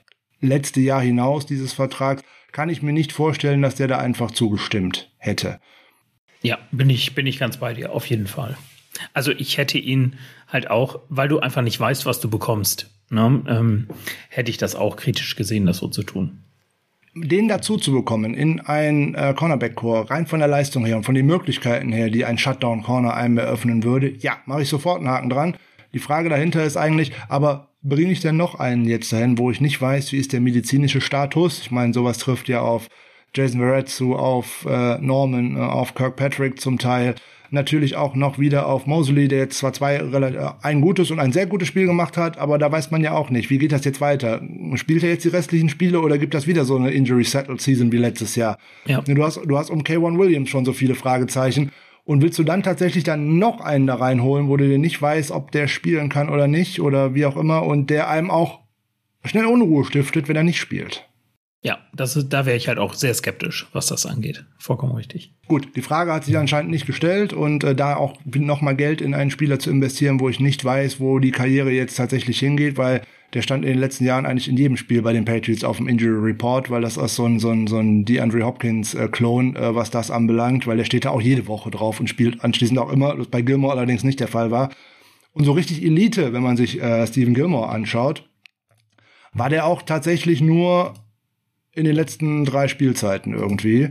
[SPEAKER 1] letzte Jahr hinaus, dieses Vertrags, kann ich mir nicht vorstellen, dass der da einfach zugestimmt hätte.
[SPEAKER 2] Ja, bin ich, bin ich ganz bei dir, auf jeden Fall. Also ich hätte ihn halt auch, weil du einfach nicht weißt, was du bekommst, ne, ähm, hätte ich das auch kritisch gesehen, das so zu tun.
[SPEAKER 1] Den dazu zu bekommen in ein äh, Cornerback-Core, rein von der Leistung her und von den Möglichkeiten her, die ein Shutdown-Corner einem eröffnen würde, ja, mache ich sofort einen Haken dran. Die Frage dahinter ist eigentlich, aber bringe ich denn noch einen jetzt dahin, wo ich nicht weiß, wie ist der medizinische Status? Ich meine, sowas trifft ja auf Jason Verrett zu, auf äh, Norman, äh, auf Kirkpatrick zum Teil natürlich auch noch wieder auf Mosley, der jetzt zwar zwei äh, ein gutes und ein sehr gutes Spiel gemacht hat, aber da weiß man ja auch nicht, wie geht das jetzt weiter? Spielt er jetzt die restlichen Spiele oder gibt das wieder so eine Injury Settled Season wie letztes Jahr? Ja. Du hast du hast um K1 Williams schon so viele Fragezeichen und willst du dann tatsächlich dann noch einen da reinholen, wo du dir nicht weißt, ob der spielen kann oder nicht oder wie auch immer und der einem auch schnell Unruhe stiftet, wenn er nicht spielt?
[SPEAKER 2] Ja, das ist, da wäre ich halt auch sehr skeptisch, was das angeht. Vollkommen richtig.
[SPEAKER 1] Gut, die Frage hat sich anscheinend nicht gestellt und äh, da auch nochmal Geld in einen Spieler zu investieren, wo ich nicht weiß, wo die Karriere jetzt tatsächlich hingeht, weil der stand in den letzten Jahren eigentlich in jedem Spiel bei den Patriots auf dem Injury Report, weil das ist so ein, so ein, so ein DeAndre Hopkins äh, äh, was das anbelangt, weil der steht da auch jede Woche drauf und spielt anschließend auch immer, was bei Gilmore allerdings nicht der Fall war. Und so richtig Elite, wenn man sich äh, Stephen Gilmore anschaut, war der auch tatsächlich nur in den letzten drei Spielzeiten irgendwie.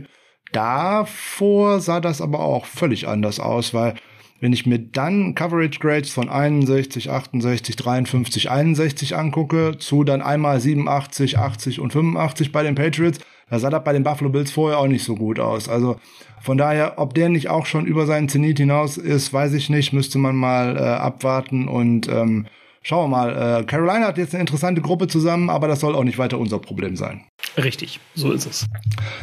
[SPEAKER 1] Davor sah das aber auch völlig anders aus, weil wenn ich mir dann Coverage Grades von 61, 68, 53, 61 angucke, zu dann einmal 87, 80 und 85 bei den Patriots, da sah das bei den Buffalo Bills vorher auch nicht so gut aus. Also von daher, ob der nicht auch schon über seinen Zenit hinaus ist, weiß ich nicht, müsste man mal äh, abwarten und ähm, Schauen wir mal. Äh, Carolina hat jetzt eine interessante Gruppe zusammen, aber das soll auch nicht weiter unser Problem sein.
[SPEAKER 2] Richtig, so ist es.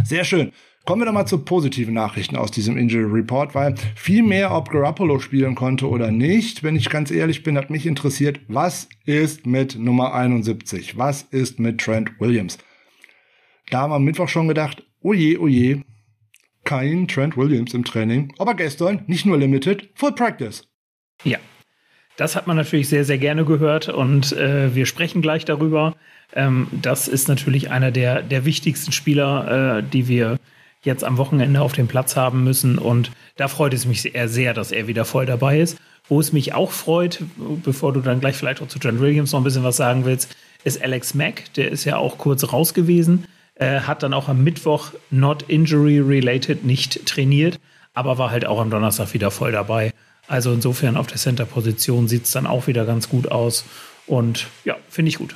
[SPEAKER 1] Sehr schön. Kommen wir doch mal zu positiven Nachrichten aus diesem Injury Report, weil viel mehr, ob Garoppolo spielen konnte oder nicht, wenn ich ganz ehrlich bin, hat mich interessiert, was ist mit Nummer 71? Was ist mit Trent Williams? Da haben wir am Mittwoch schon gedacht, oje, oje, kein Trent Williams im Training, aber gestern nicht nur Limited, Full Practice.
[SPEAKER 2] Ja, das hat man natürlich sehr, sehr gerne gehört und äh, wir sprechen gleich darüber. Ähm, das ist natürlich einer der, der wichtigsten Spieler, äh, die wir jetzt am Wochenende auf dem Platz haben müssen. Und da freut es mich sehr, sehr, dass er wieder voll dabei ist. Wo es mich auch freut, bevor du dann gleich vielleicht auch zu John Williams noch ein bisschen was sagen willst, ist Alex Mack. Der ist ja auch kurz raus gewesen, äh, hat dann auch am Mittwoch not injury related nicht trainiert, aber war halt auch am Donnerstag wieder voll dabei. Also insofern auf der Center-Position sieht es dann auch wieder ganz gut aus. Und ja, finde ich gut.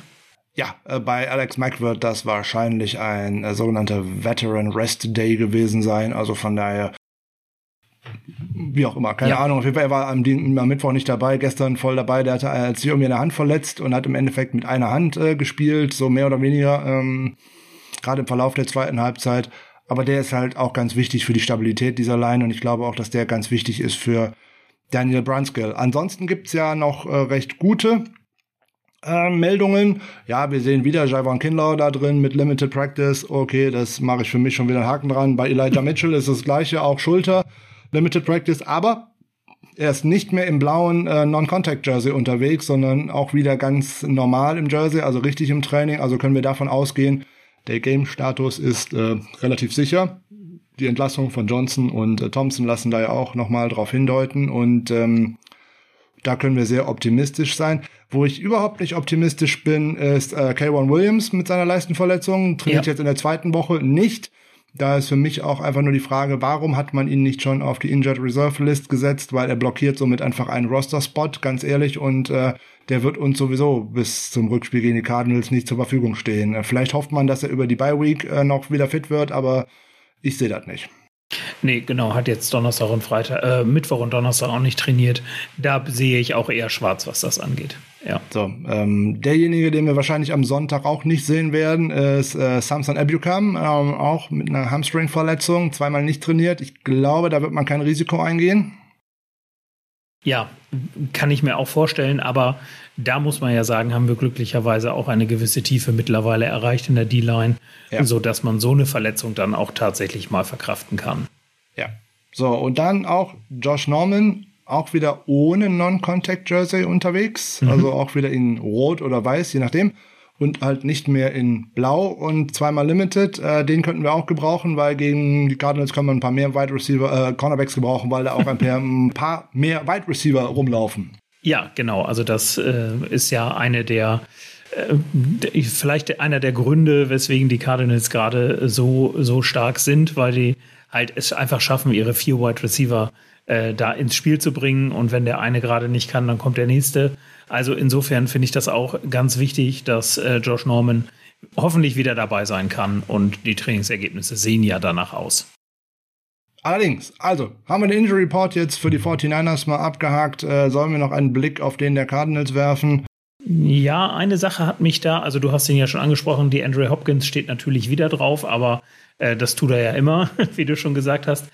[SPEAKER 1] Ja, äh, bei Alex Mack wird das wahrscheinlich ein äh, sogenannter Veteran Rest Day gewesen sein. Also von daher, wie auch immer, keine ja. Ahnung. Auf jeden Fall, er war am, am, Mittwoch nicht dabei, gestern voll dabei. Der hatte äh, sich irgendwie eine Hand verletzt und hat im Endeffekt mit einer Hand äh, gespielt, so mehr oder weniger, ähm, gerade im Verlauf der zweiten Halbzeit. Aber der ist halt auch ganz wichtig für die Stabilität dieser Line und ich glaube auch, dass der ganz wichtig ist für Daniel Brunskill. Ansonsten gibt's ja noch äh, recht gute äh, Meldungen. Ja, wir sehen wieder Javon Kinlaw da drin mit Limited Practice. Okay, das mache ich für mich schon wieder einen Haken dran. Bei Elijah Mitchell ist das gleiche, auch Schulter, Limited Practice, aber er ist nicht mehr im blauen äh, Non-Contact-Jersey unterwegs, sondern auch wieder ganz normal im Jersey, also richtig im Training. Also können wir davon ausgehen, der Game-Status ist äh, relativ sicher die Entlassung von Johnson und äh, Thompson lassen da ja auch nochmal drauf hindeuten und ähm, da können wir sehr optimistisch sein. Wo ich überhaupt nicht optimistisch bin, ist äh, K1 Williams mit seiner Leistenverletzung. Trainiert ja. jetzt in der zweiten Woche nicht. Da ist für mich auch einfach nur die Frage, warum hat man ihn nicht schon auf die Injured Reserve List gesetzt, weil er blockiert somit einfach einen Roster-Spot, ganz ehrlich, und äh, der wird uns sowieso bis zum Rückspiel gegen die Cardinals nicht zur Verfügung stehen. Vielleicht hofft man, dass er über die Bye Week äh, noch wieder fit wird, aber ich sehe das nicht.
[SPEAKER 2] Nee, genau, hat jetzt Donnerstag und Freitag, äh, Mittwoch und Donnerstag auch nicht trainiert. Da sehe ich auch eher schwarz, was das angeht. Ja.
[SPEAKER 1] So, ähm, derjenige, den wir wahrscheinlich am Sonntag auch nicht sehen werden, ist äh, Samson Ebukam, ähm, auch mit einer Hamstring-Verletzung, zweimal nicht trainiert. Ich glaube, da wird man kein Risiko eingehen.
[SPEAKER 2] Ja, kann ich mir auch vorstellen, aber da muss man ja sagen, haben wir glücklicherweise auch eine gewisse Tiefe mittlerweile erreicht in der D-Line, ja. sodass man so eine Verletzung dann auch tatsächlich mal verkraften kann.
[SPEAKER 1] Ja. So, und dann auch Josh Norman, auch wieder ohne Non-Contact-Jersey unterwegs, mhm. also auch wieder in Rot oder Weiß, je nachdem und halt nicht mehr in Blau und zweimal Limited. Äh, den könnten wir auch gebrauchen, weil gegen die Cardinals können wir ein paar mehr Wide Receiver, äh, Cornerbacks gebrauchen, weil da auch ein paar, ein paar mehr Wide Receiver rumlaufen.
[SPEAKER 2] Ja, genau. Also das äh, ist ja eine der äh, vielleicht einer der Gründe, weswegen die Cardinals gerade so so stark sind, weil die halt es einfach schaffen, ihre vier Wide Receiver äh, da ins Spiel zu bringen und wenn der eine gerade nicht kann, dann kommt der nächste. Also insofern finde ich das auch ganz wichtig, dass äh, Josh Norman hoffentlich wieder dabei sein kann und die Trainingsergebnisse sehen ja danach aus.
[SPEAKER 1] Allerdings, also haben wir den Injury Report jetzt für die 49ers mal abgehakt. Äh, sollen wir noch einen Blick auf den der Cardinals werfen?
[SPEAKER 2] Ja, eine Sache hat mich da, also du hast ihn ja schon angesprochen, die Andrew Hopkins steht natürlich wieder drauf, aber äh, das tut er ja immer, wie du schon gesagt hast.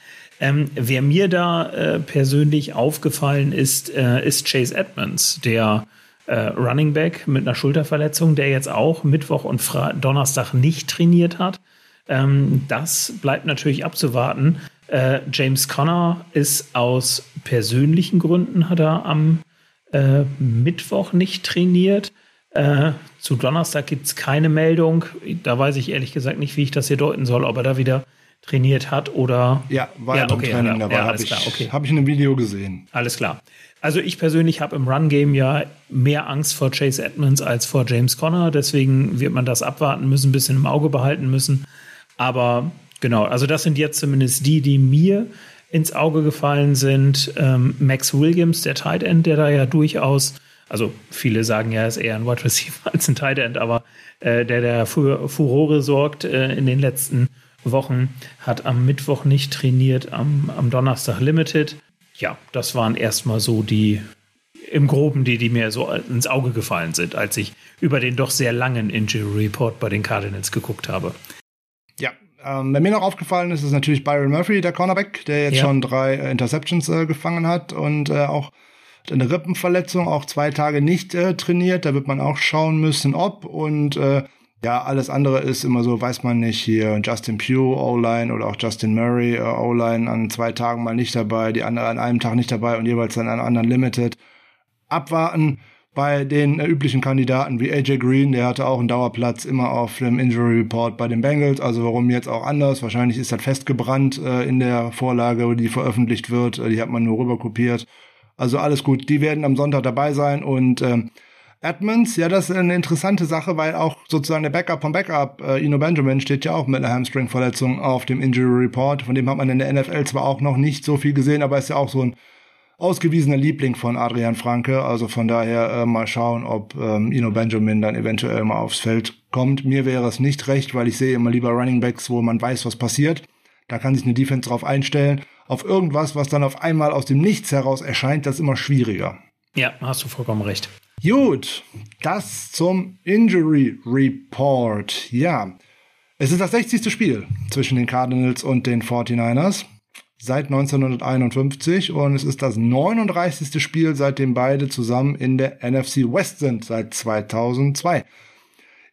[SPEAKER 2] Ähm, wer mir da äh, persönlich aufgefallen ist, äh, ist Chase Edmonds, der äh, Running Back mit einer Schulterverletzung, der jetzt auch Mittwoch und Fra Donnerstag nicht trainiert hat. Ähm, das bleibt natürlich abzuwarten. Äh, James Conner ist aus persönlichen Gründen, hat er am äh, Mittwoch nicht trainiert. Äh, zu Donnerstag gibt es keine Meldung. Da weiß ich ehrlich gesagt nicht, wie ich das hier deuten soll, ob er da wieder trainiert hat oder.
[SPEAKER 1] Ja, war ja, okay, Training ja, dabei. Ja, habe ich, okay. hab ich in einem Video gesehen.
[SPEAKER 2] Alles klar. Also ich persönlich habe im Run-Game ja mehr Angst vor Chase Edmonds als vor James Conner. Deswegen wird man das abwarten müssen, ein bisschen im Auge behalten müssen. Aber genau, also das sind jetzt zumindest die, die mir ins Auge gefallen sind. Ähm, Max Williams, der Tight End, der da ja durchaus, also viele sagen ja, er ist eher ein Wide Receiver als ein Tight End, aber äh, der, der für Furore sorgt äh, in den letzten Wochen, hat am Mittwoch nicht trainiert, am, am Donnerstag Limited. Ja, das waren erstmal so die, im Groben, die, die mir so ins Auge gefallen sind, als ich über den doch sehr langen Injury Report bei den Cardinals geguckt habe.
[SPEAKER 1] Ja, ähm, mir noch aufgefallen ist, ist natürlich Byron Murphy, der Cornerback, der jetzt ja. schon drei äh, Interceptions äh, gefangen hat und äh, auch eine Rippenverletzung, auch zwei Tage nicht äh, trainiert. Da wird man auch schauen müssen, ob und äh, ja, alles andere ist immer so, weiß man nicht. Hier Justin Pugh, O-Line oder auch Justin Murray, äh, O-Line an zwei Tagen mal nicht dabei, die andere an einem Tag nicht dabei und jeweils dann an anderen Limited. Abwarten bei den äh, üblichen Kandidaten wie AJ Green, der hatte auch einen Dauerplatz immer auf dem Injury Report bei den Bengals. Also warum jetzt auch anders? Wahrscheinlich ist das festgebrannt äh, in der Vorlage, die veröffentlicht wird. Äh, die hat man nur rüber kopiert. Also alles gut. Die werden am Sonntag dabei sein und ähm, Edmonds, ja, das ist eine interessante Sache, weil auch sozusagen der Backup vom Backup, äh, Ino Benjamin, steht ja auch mit einer Hamstring-Verletzung auf dem Injury Report. Von dem hat man in der NFL zwar auch noch nicht so viel gesehen, aber ist ja auch so ein ausgewiesener Liebling von Adrian Franke. Also von daher äh, mal schauen, ob ähm, Ino Benjamin dann eventuell mal aufs Feld kommt. Mir wäre es nicht recht, weil ich sehe immer lieber Running Backs, wo man weiß, was passiert. Da kann sich eine Defense drauf einstellen. Auf irgendwas, was dann auf einmal aus dem Nichts heraus erscheint, das ist immer schwieriger.
[SPEAKER 2] Ja, hast du vollkommen recht.
[SPEAKER 1] Gut, das zum Injury Report. Ja, es ist das 60. Spiel zwischen den Cardinals und den 49ers seit 1951 und es ist das 39. Spiel, seitdem beide zusammen in der NFC West sind, seit 2002.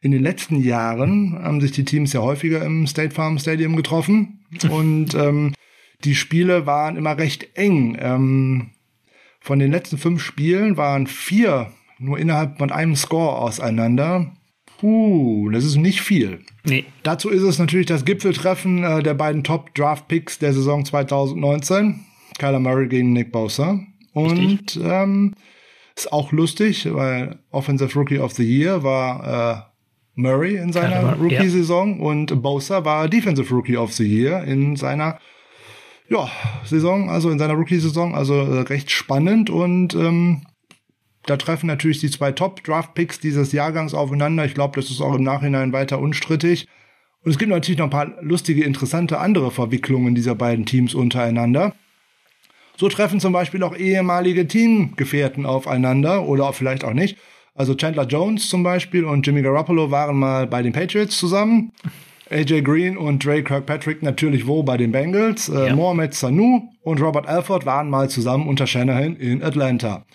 [SPEAKER 1] In den letzten Jahren haben sich die Teams ja häufiger im State Farm Stadium getroffen und ähm, die Spiele waren immer recht eng. Ähm, von den letzten fünf Spielen waren vier nur innerhalb von einem Score auseinander. Puh, das ist nicht viel. Nee. Dazu ist es natürlich das Gipfeltreffen äh, der beiden Top-Draft-Picks der Saison 2019. Kyler Murray gegen Nick Bosa. Und ähm, ist auch lustig, weil Offensive Rookie of the Year war äh, Murray in seiner Rookie-Saison ja. und Bosa war Defensive Rookie of the Year in seiner ja, Saison, also in seiner Rookie-Saison. Also äh, recht spannend und ähm, da treffen natürlich die zwei Top-Draft-Picks dieses Jahrgangs aufeinander. Ich glaube, das ist auch im Nachhinein weiter unstrittig. Und es gibt natürlich noch ein paar lustige, interessante andere Verwicklungen dieser beiden Teams untereinander. So treffen zum Beispiel auch ehemalige Teamgefährten aufeinander oder vielleicht auch nicht. Also Chandler Jones zum Beispiel und Jimmy Garoppolo waren mal bei den Patriots zusammen. AJ Green und Dre Kirkpatrick natürlich wo bei den Bengals. Äh, ja. Mohamed Sanu und Robert Alford waren mal zusammen unter Shanahan in Atlanta.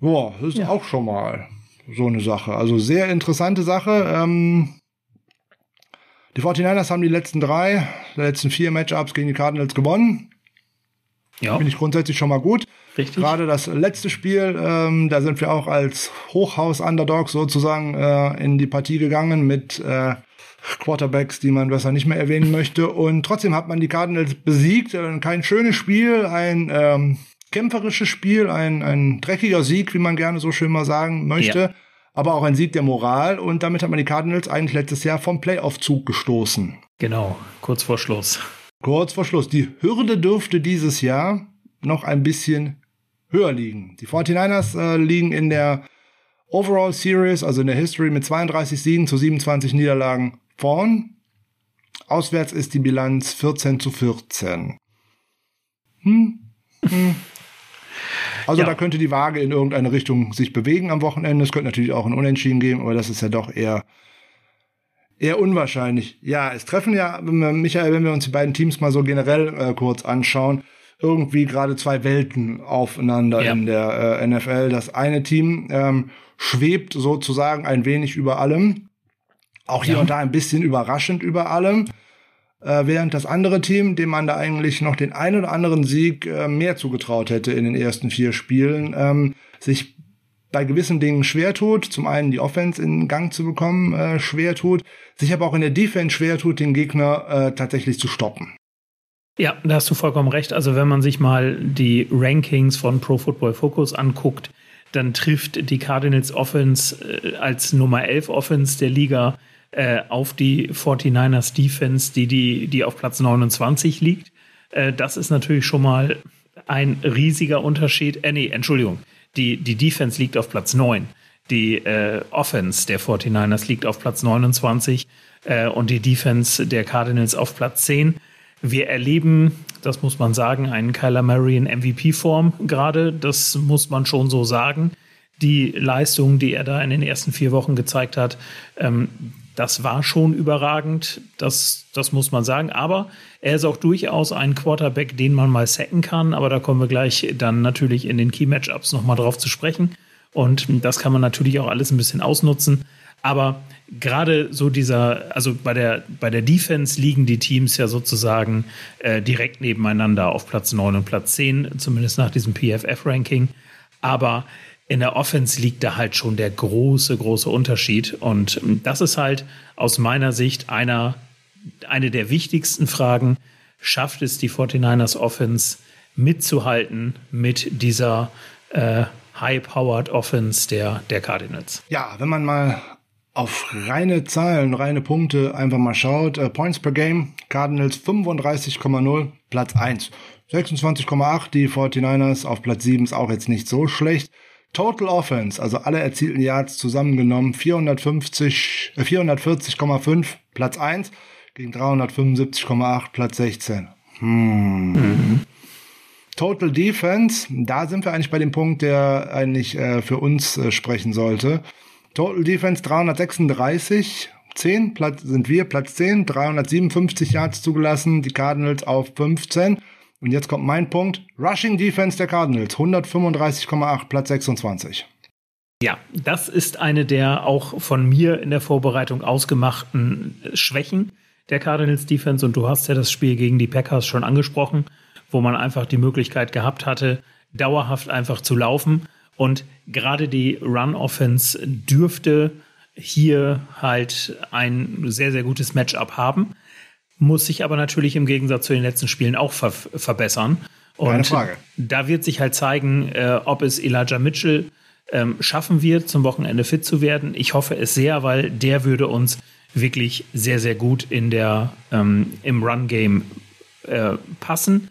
[SPEAKER 1] Boah, das ist ja. auch schon mal so eine Sache. Also sehr interessante Sache. Ähm, die 49ers haben die letzten drei, die letzten vier Matchups gegen die Cardinals gewonnen. Ja. Finde ich grundsätzlich schon mal gut. Richtig. Gerade das letzte Spiel, ähm, da sind wir auch als Hochhaus-Underdog sozusagen äh, in die Partie gegangen mit äh, Quarterbacks, die man besser nicht mehr erwähnen möchte. Und trotzdem hat man die Cardinals besiegt. Äh, kein schönes Spiel, ein ähm, kämpferisches Spiel, ein, ein dreckiger Sieg, wie man gerne so schön mal sagen möchte. Ja. Aber auch ein Sieg der Moral und damit hat man die Cardinals eigentlich letztes Jahr vom Playoff-Zug gestoßen.
[SPEAKER 2] Genau, kurz vor Schluss.
[SPEAKER 1] Kurz vor Schluss. Die Hürde dürfte dieses Jahr noch ein bisschen höher liegen. Die 49ers äh, liegen in der Overall Series, also in der History, mit 32 Siegen zu 27 Niederlagen vorn. Auswärts ist die Bilanz 14 zu 14. Hm. Hm. Also ja. da könnte die Waage in irgendeine Richtung sich bewegen am Wochenende. Es könnte natürlich auch ein Unentschieden geben, aber das ist ja doch eher eher unwahrscheinlich. Ja, es treffen ja, Michael, wenn wir uns die beiden Teams mal so generell äh, kurz anschauen, irgendwie gerade zwei Welten aufeinander ja. in der äh, NFL. Das eine Team ähm, schwebt sozusagen ein wenig über allem, auch hier ja. und da ein bisschen überraschend über allem. Äh, während das andere Team, dem man da eigentlich noch den ein oder anderen Sieg äh, mehr zugetraut hätte in den ersten vier Spielen, ähm, sich bei gewissen Dingen schwer tut, zum einen die Offense in Gang zu bekommen, äh, schwer tut, sich aber auch in der Defense schwer tut, den Gegner äh, tatsächlich zu stoppen.
[SPEAKER 2] Ja, da hast du vollkommen recht. Also wenn man sich mal die Rankings von Pro Football Focus anguckt, dann trifft die Cardinals Offense äh, als Nummer 11 Offense der Liga äh, auf die 49ers Defense, die, die, die auf Platz 29 liegt. Äh, das ist natürlich schon mal ein riesiger Unterschied. Äh, nee, Entschuldigung. Die, die Defense liegt auf Platz 9. Die äh, Offense der 49ers liegt auf Platz 29 äh, und die Defense der Cardinals auf Platz 10. Wir erleben, das muss man sagen, einen Kyler Murray in MVP-Form gerade. Das muss man schon so sagen. Die Leistung, die er da in den ersten vier Wochen gezeigt hat, ähm, das war schon überragend. Das, das muss man sagen. Aber er ist auch durchaus ein Quarterback, den man mal sacken kann. Aber da kommen wir gleich dann natürlich in den Key-Matchups nochmal drauf zu sprechen. Und das kann man natürlich auch alles ein bisschen ausnutzen. Aber gerade so dieser, also bei der, bei der Defense liegen die Teams ja sozusagen äh, direkt nebeneinander auf Platz 9 und Platz 10, zumindest nach diesem PFF-Ranking. Aber in der Offense liegt da halt schon der große, große Unterschied. Und das ist halt aus meiner Sicht einer, eine der wichtigsten Fragen. Schafft es die 49ers Offense mitzuhalten mit dieser äh, High-Powered Offense der, der Cardinals?
[SPEAKER 1] Ja, wenn man mal auf reine Zahlen, reine Punkte einfach mal schaut, äh, Points per Game, Cardinals 35,0, Platz 1. 26,8, die 49ers auf Platz 7 ist auch jetzt nicht so schlecht. Total Offense, also alle erzielten Yards zusammengenommen, 450, äh, 440,5, Platz 1 gegen 375,8, Platz 16. Hm. Total Defense, da sind wir eigentlich bei dem Punkt, der eigentlich äh, für uns äh, sprechen sollte. Total Defense 336, 10, Platz, sind wir Platz 10, 357 Yards zugelassen, die Cardinals auf 15. Und jetzt kommt mein Punkt. Rushing Defense der Cardinals, 135,8, Platz 26.
[SPEAKER 2] Ja, das ist eine der auch von mir in der Vorbereitung ausgemachten Schwächen der Cardinals Defense. Und du hast ja das Spiel gegen die Packers schon angesprochen, wo man einfach die Möglichkeit gehabt hatte, dauerhaft einfach zu laufen. Und gerade die Run-Offense dürfte hier halt ein sehr, sehr gutes Matchup haben, muss sich aber natürlich im Gegensatz zu den letzten Spielen auch ver verbessern. Und Keine Frage. da wird sich halt zeigen, äh, ob es Elijah Mitchell ähm, schaffen wird, zum Wochenende fit zu werden. Ich hoffe es sehr, weil der würde uns wirklich sehr, sehr gut in der, ähm, im Run-Game äh, passen.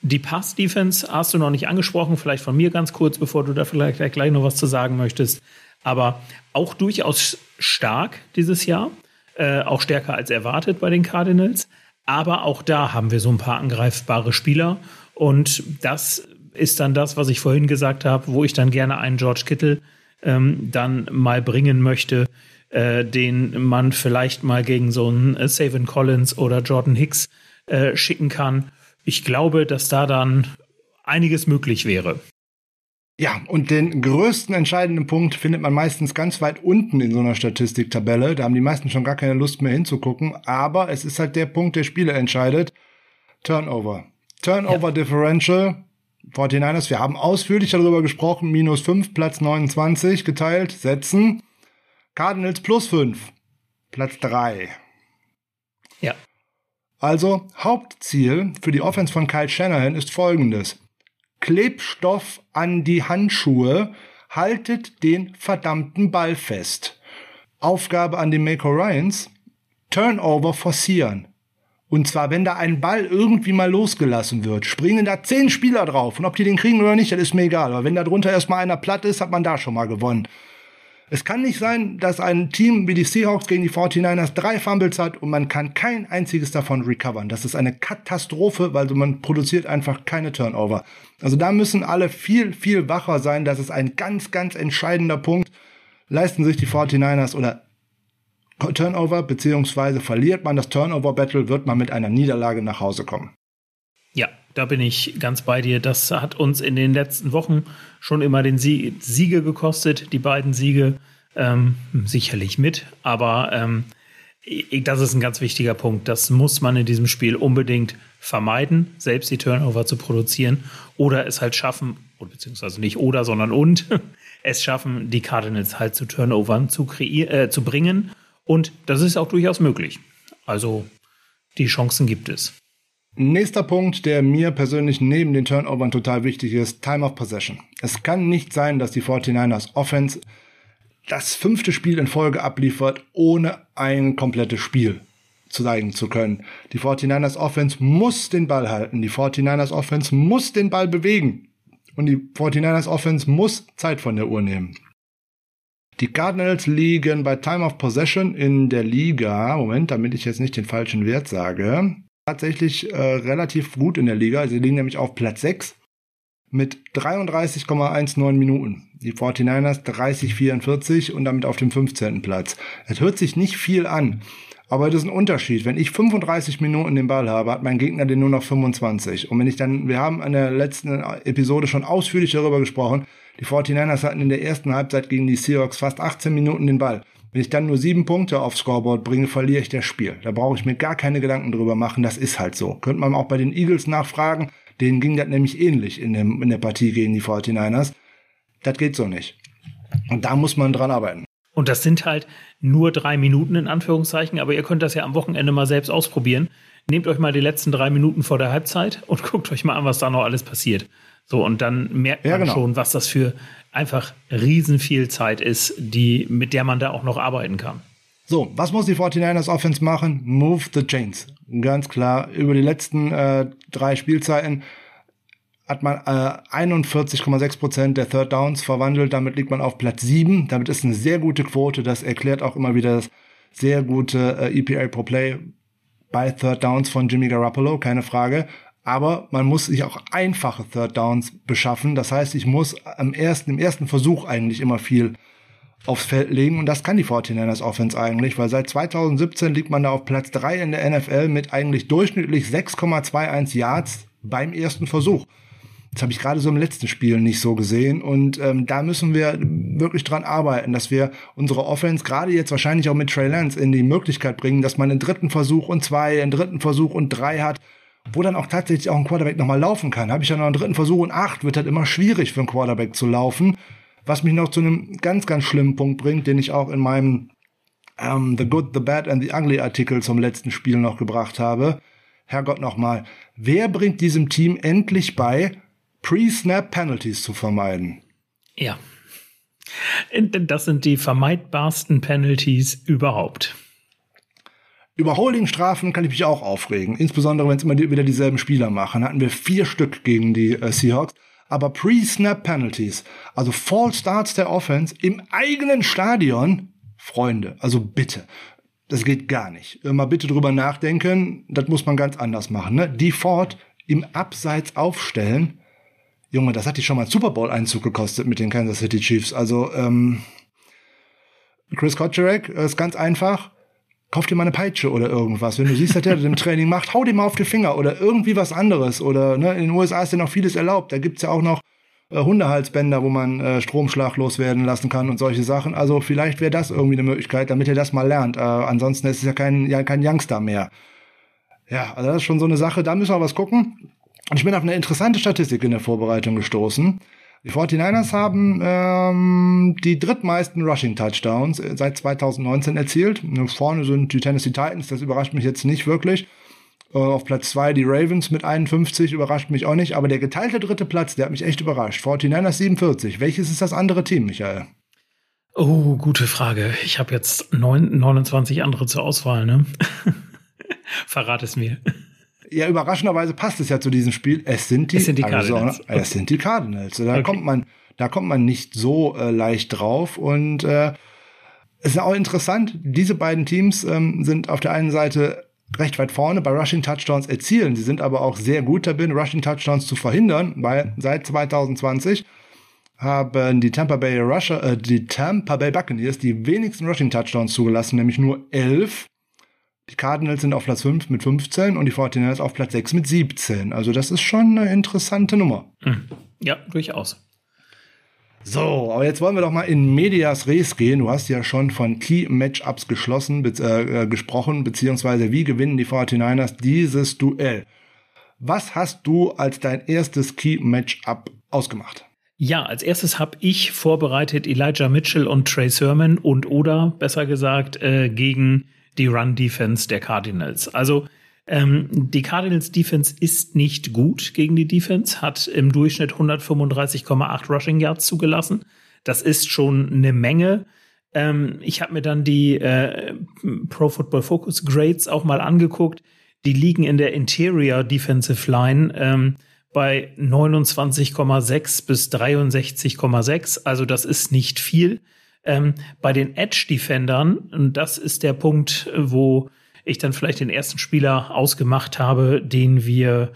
[SPEAKER 2] Die Pass-Defense hast du noch nicht angesprochen, vielleicht von mir ganz kurz, bevor du da vielleicht gleich noch was zu sagen möchtest. Aber auch durchaus stark dieses Jahr, äh, auch stärker als erwartet bei den Cardinals. Aber auch da haben wir so ein paar angreifbare Spieler. Und das ist dann das, was ich vorhin gesagt habe, wo ich dann gerne einen George Kittle ähm, dann mal bringen möchte, äh, den man vielleicht mal gegen so einen äh, Savin Collins oder Jordan Hicks äh, schicken kann ich glaube, dass da dann einiges möglich wäre.
[SPEAKER 1] Ja, und den größten entscheidenden Punkt findet man meistens ganz weit unten in so einer Statistiktabelle. Da haben die meisten schon gar keine Lust mehr hinzugucken. Aber es ist halt der Punkt, der Spiele entscheidet. Turnover. Turnover ja. Differential. 49ers, wir haben ausführlich darüber gesprochen. Minus 5, Platz 29 geteilt. Setzen. Cardinals plus 5. Platz 3.
[SPEAKER 2] Ja.
[SPEAKER 1] Also Hauptziel für die Offense von Kyle Shanahan ist folgendes. Klebstoff an die Handschuhe, haltet den verdammten Ball fest. Aufgabe an die Mako Ryans, Turnover forcieren. Und zwar, wenn da ein Ball irgendwie mal losgelassen wird, springen da zehn Spieler drauf. Und ob die den kriegen oder nicht, das ist mir egal. Aber wenn da drunter erstmal einer platt ist, hat man da schon mal gewonnen. Es kann nicht sein, dass ein Team wie die Seahawks gegen die 49ers drei Fumbles hat und man kann kein einziges davon recovern. Das ist eine Katastrophe, weil man produziert einfach keine Turnover. Also da müssen alle viel, viel wacher sein. Das ist ein ganz, ganz entscheidender Punkt. Leisten sich die 49ers oder Turnover, beziehungsweise verliert man das Turnover-Battle, wird man mit einer Niederlage nach Hause kommen.
[SPEAKER 2] Da bin ich ganz bei dir. Das hat uns in den letzten Wochen schon immer den Sie Siege gekostet, die beiden Siege ähm, sicherlich mit, aber ähm, das ist ein ganz wichtiger Punkt. Das muss man in diesem Spiel unbedingt vermeiden, selbst die Turnover zu produzieren oder es halt schaffen, beziehungsweise nicht oder, sondern und es schaffen, die Cardinals halt zu Turnovern zu, äh, zu bringen. Und das ist auch durchaus möglich. Also die Chancen gibt es.
[SPEAKER 1] Nächster Punkt, der mir persönlich neben den Turnovern total wichtig ist, Time of Possession. Es kann nicht sein, dass die 49ers Offense das fünfte Spiel in Folge abliefert, ohne ein komplettes Spiel zeigen zu können. Die 49ers Offense muss den Ball halten. Die 49ers Offense muss den Ball bewegen. Und die 49ers Offense muss Zeit von der Uhr nehmen. Die Cardinals liegen bei Time of Possession in der Liga, Moment, damit ich jetzt nicht den falschen Wert sage, tatsächlich äh, relativ gut in der Liga. Sie liegen nämlich auf Platz 6 mit 33,19 Minuten. Die 49ers 30,44 und damit auf dem 15. Platz. Es hört sich nicht viel an, aber das ist ein Unterschied. Wenn ich 35 Minuten den Ball habe, hat mein Gegner den nur noch 25. Und wenn ich dann, wir haben in der letzten Episode schon ausführlich darüber gesprochen, die 49ers hatten in der ersten Halbzeit gegen die Seahawks fast 18 Minuten den Ball. Wenn ich dann nur sieben Punkte aufs Scoreboard bringe, verliere ich das Spiel. Da brauche ich mir gar keine Gedanken drüber machen. Das ist halt so. Könnte man auch bei den Eagles nachfragen. Denen ging das nämlich ähnlich in, dem, in der Partie gegen die 49ers. Das geht so nicht. Und da muss man dran arbeiten.
[SPEAKER 2] Und das sind halt nur drei Minuten in Anführungszeichen, aber ihr könnt das ja am Wochenende mal selbst ausprobieren. Nehmt euch mal die letzten drei Minuten vor der Halbzeit und guckt euch mal an, was da noch alles passiert. So, und dann merkt man ja, genau. schon, was das für einfach riesen viel Zeit ist, die, mit der man da auch noch arbeiten kann.
[SPEAKER 1] So, was muss die 49ers Offense machen? Move the chains. Ganz klar, über die letzten äh, drei Spielzeiten hat man äh, 41,6 Prozent der Third Downs verwandelt. Damit liegt man auf Platz 7. Damit ist eine sehr gute Quote. Das erklärt auch immer wieder das sehr gute äh, EPA pro Play bei Third Downs von Jimmy Garoppolo, keine Frage aber man muss sich auch einfache Third Downs beschaffen. Das heißt, ich muss am ersten, im ersten Versuch eigentlich immer viel aufs Feld legen und das kann die 49ers Offense eigentlich, weil seit 2017 liegt man da auf Platz 3 in der NFL mit eigentlich durchschnittlich 6,21 Yards beim ersten Versuch. Das habe ich gerade so im letzten Spiel nicht so gesehen und ähm, da müssen wir wirklich dran arbeiten, dass wir unsere Offense gerade jetzt wahrscheinlich auch mit Trey Lance in die Möglichkeit bringen, dass man einen dritten Versuch und zwei, einen dritten Versuch und drei hat wo dann auch tatsächlich auch ein Quarterback nochmal laufen kann. Habe ich ja noch einen dritten Versuch und acht, wird halt immer schwierig für einen Quarterback zu laufen. Was mich noch zu einem ganz, ganz schlimmen Punkt bringt, den ich auch in meinem ähm, The Good, The Bad and The Ugly Artikel zum letzten Spiel noch gebracht habe. Herrgott nochmal, wer bringt diesem Team endlich bei, Pre-Snap Penalties zu vermeiden?
[SPEAKER 2] Ja. Das sind die vermeidbarsten Penalties überhaupt.
[SPEAKER 1] Über Holding-Strafen kann ich mich auch aufregen, insbesondere wenn es immer die, wieder dieselben Spieler machen. Hatten wir vier Stück gegen die äh, Seahawks. Aber Pre-Snap Penalties, also Fall Starts der Offense im eigenen Stadion, Freunde, also bitte. Das geht gar nicht. Mal bitte drüber nachdenken, das muss man ganz anders machen. Ne? Default im Abseits aufstellen. Junge, das hat die schon mal Super Bowl-Einzug gekostet mit den Kansas City Chiefs. Also, ähm, Chris Kotcherek ist ganz einfach kauf dir mal eine Peitsche oder irgendwas. Wenn du siehst, dass der das im Training macht, hau dir mal auf die Finger oder irgendwie was anderes. Oder ne, in den USA ist ja noch vieles erlaubt. Da gibt's ja auch noch äh, Hundehalsbänder, wo man äh, Stromschlag loswerden lassen kann und solche Sachen. Also vielleicht wäre das irgendwie eine Möglichkeit, damit er das mal lernt. Äh, ansonsten ist es ja kein, ja kein Youngster mehr. Ja, also das ist schon so eine Sache, da müssen wir was gucken. Und ich bin auf eine interessante Statistik in der Vorbereitung gestoßen. Die 49ers haben ähm, die drittmeisten Rushing Touchdowns äh, seit 2019 erzielt. Vorne sind die Tennessee Titans, das überrascht mich jetzt nicht wirklich. Äh, auf Platz zwei die Ravens mit 51, überrascht mich auch nicht. Aber der geteilte dritte Platz, der hat mich echt überrascht. 49ers 47. Welches ist das andere Team, Michael?
[SPEAKER 2] Oh, gute Frage. Ich habe jetzt neun, 29 andere zur Auswahl, ne? Verrat es mir.
[SPEAKER 1] Ja, überraschenderweise passt es ja zu diesem Spiel. Es sind die,
[SPEAKER 2] es sind die Cardinals.
[SPEAKER 1] Okay. Es sind die Cardinals. Da okay. kommt man, da kommt man nicht so äh, leicht drauf. Und äh, es ist auch interessant, diese beiden Teams ähm, sind auf der einen Seite recht weit vorne bei Rushing Touchdowns erzielen. Sie sind aber auch sehr gut darin, Rushing Touchdowns zu verhindern, weil seit 2020 haben die Tampa Bay Rusher, äh, die Tampa Bay Buccaneers die wenigsten Rushing Touchdowns zugelassen, nämlich nur elf. Die Cardinals sind auf Platz 5 mit 15 und die 49ers auf Platz 6 mit 17. Also das ist schon eine interessante Nummer. Hm.
[SPEAKER 2] Ja, durchaus.
[SPEAKER 1] So, aber jetzt wollen wir doch mal in Medias Res gehen. Du hast ja schon von Key Matchups geschlossen, be äh, gesprochen, beziehungsweise wie gewinnen die 49ers dieses Duell. Was hast du als dein erstes Key Matchup ausgemacht?
[SPEAKER 2] Ja, als erstes habe ich vorbereitet Elijah Mitchell und Trey Sermon und oder besser gesagt äh, gegen die Run Defense der Cardinals. Also ähm, die Cardinals Defense ist nicht gut gegen die Defense, hat im Durchschnitt 135,8 Rushing Yards zugelassen. Das ist schon eine Menge. Ähm, ich habe mir dann die äh, Pro Football Focus Grades auch mal angeguckt. Die liegen in der Interior Defensive Line ähm, bei 29,6 bis 63,6. Also das ist nicht viel. Ähm, bei den Edge Defendern, und das ist der Punkt, wo ich dann vielleicht den ersten Spieler ausgemacht habe, den wir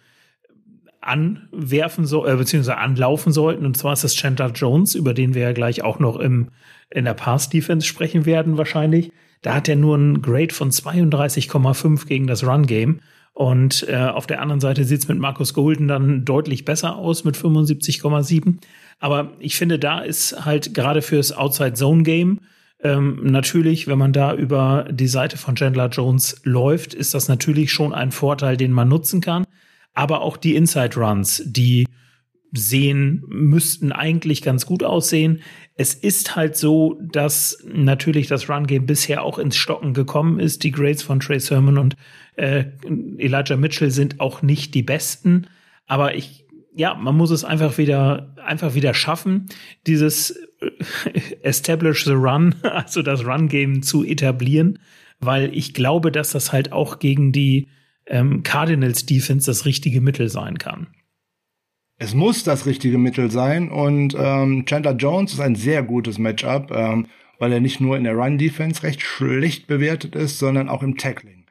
[SPEAKER 2] anwerfen so, äh, beziehungsweise anlaufen sollten. Und zwar ist das Chandler Jones, über den wir ja gleich auch noch im, in der Pass-Defense sprechen werden, wahrscheinlich. Da hat er nur ein Grade von 32,5 gegen das Run-Game. Und äh, auf der anderen Seite sieht es mit Markus Golden dann deutlich besser aus mit 75,7. Aber ich finde, da ist halt gerade fürs Outside-Zone-Game ähm, natürlich, wenn man da über die Seite von Chandler Jones läuft, ist das natürlich schon ein Vorteil, den man nutzen kann. Aber auch die Inside Runs, die sehen, müssten eigentlich ganz gut aussehen. Es ist halt so, dass natürlich das Run Game bisher auch ins Stocken gekommen ist. Die Grades von Trey Sermon und äh, Elijah Mitchell sind auch nicht die besten. Aber ich, ja, man muss es einfach wieder, einfach wieder schaffen, dieses Establish the Run, also das Run-Game zu etablieren, weil ich glaube, dass das halt auch gegen die ähm, Cardinals Defense das richtige Mittel sein kann.
[SPEAKER 1] Es muss das richtige Mittel sein und ähm, Chandler Jones ist ein sehr gutes Matchup, ähm, weil er nicht nur in der Run-Defense recht schlecht bewertet ist, sondern auch im Tackling.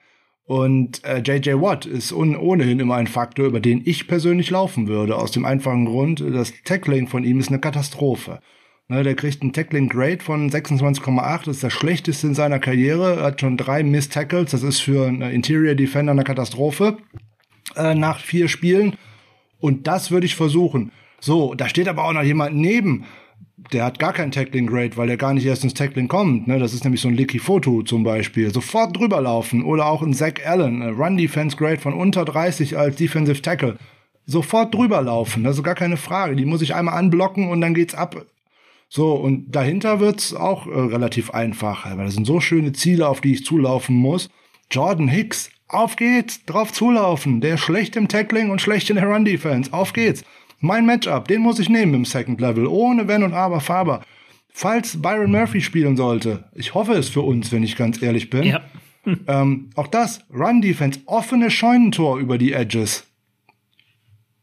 [SPEAKER 1] Und äh, JJ Watt ist ohnehin immer ein Faktor, über den ich persönlich laufen würde, aus dem einfachen Grund, das Tackling von ihm ist eine Katastrophe. Ne, der kriegt einen Tackling Grade von 26,8, das ist das schlechteste in seiner Karriere, er hat schon drei Miss Tackles, das ist für einen Interior Defender eine Katastrophe äh, nach vier Spielen. Und das würde ich versuchen. So, da steht aber auch noch jemand neben, der hat gar keinen Tackling Grade, weil der gar nicht erst ins Tackling kommt. Ne? Das ist nämlich so ein Licky Photo zum Beispiel. Sofort drüber laufen. Oder auch ein Zach Allen, Run Defense Grade von unter 30 als Defensive Tackle. Sofort drüber laufen, das ist gar keine Frage. Die muss ich einmal anblocken und dann geht's ab so, und dahinter wird's auch äh, relativ einfach, weil das sind so schöne Ziele, auf die ich zulaufen muss. Jordan Hicks, auf geht's, drauf zulaufen. Der ist schlecht im Tackling und schlecht in der Run Defense. Auf geht's. Mein Matchup, den muss ich nehmen im Second Level, ohne Wenn und Aber Faber. Falls Byron Murphy spielen sollte, ich hoffe es für uns, wenn ich ganz ehrlich bin. Ja. ähm, auch das, Run Defense, offene Scheunentor über die Edges.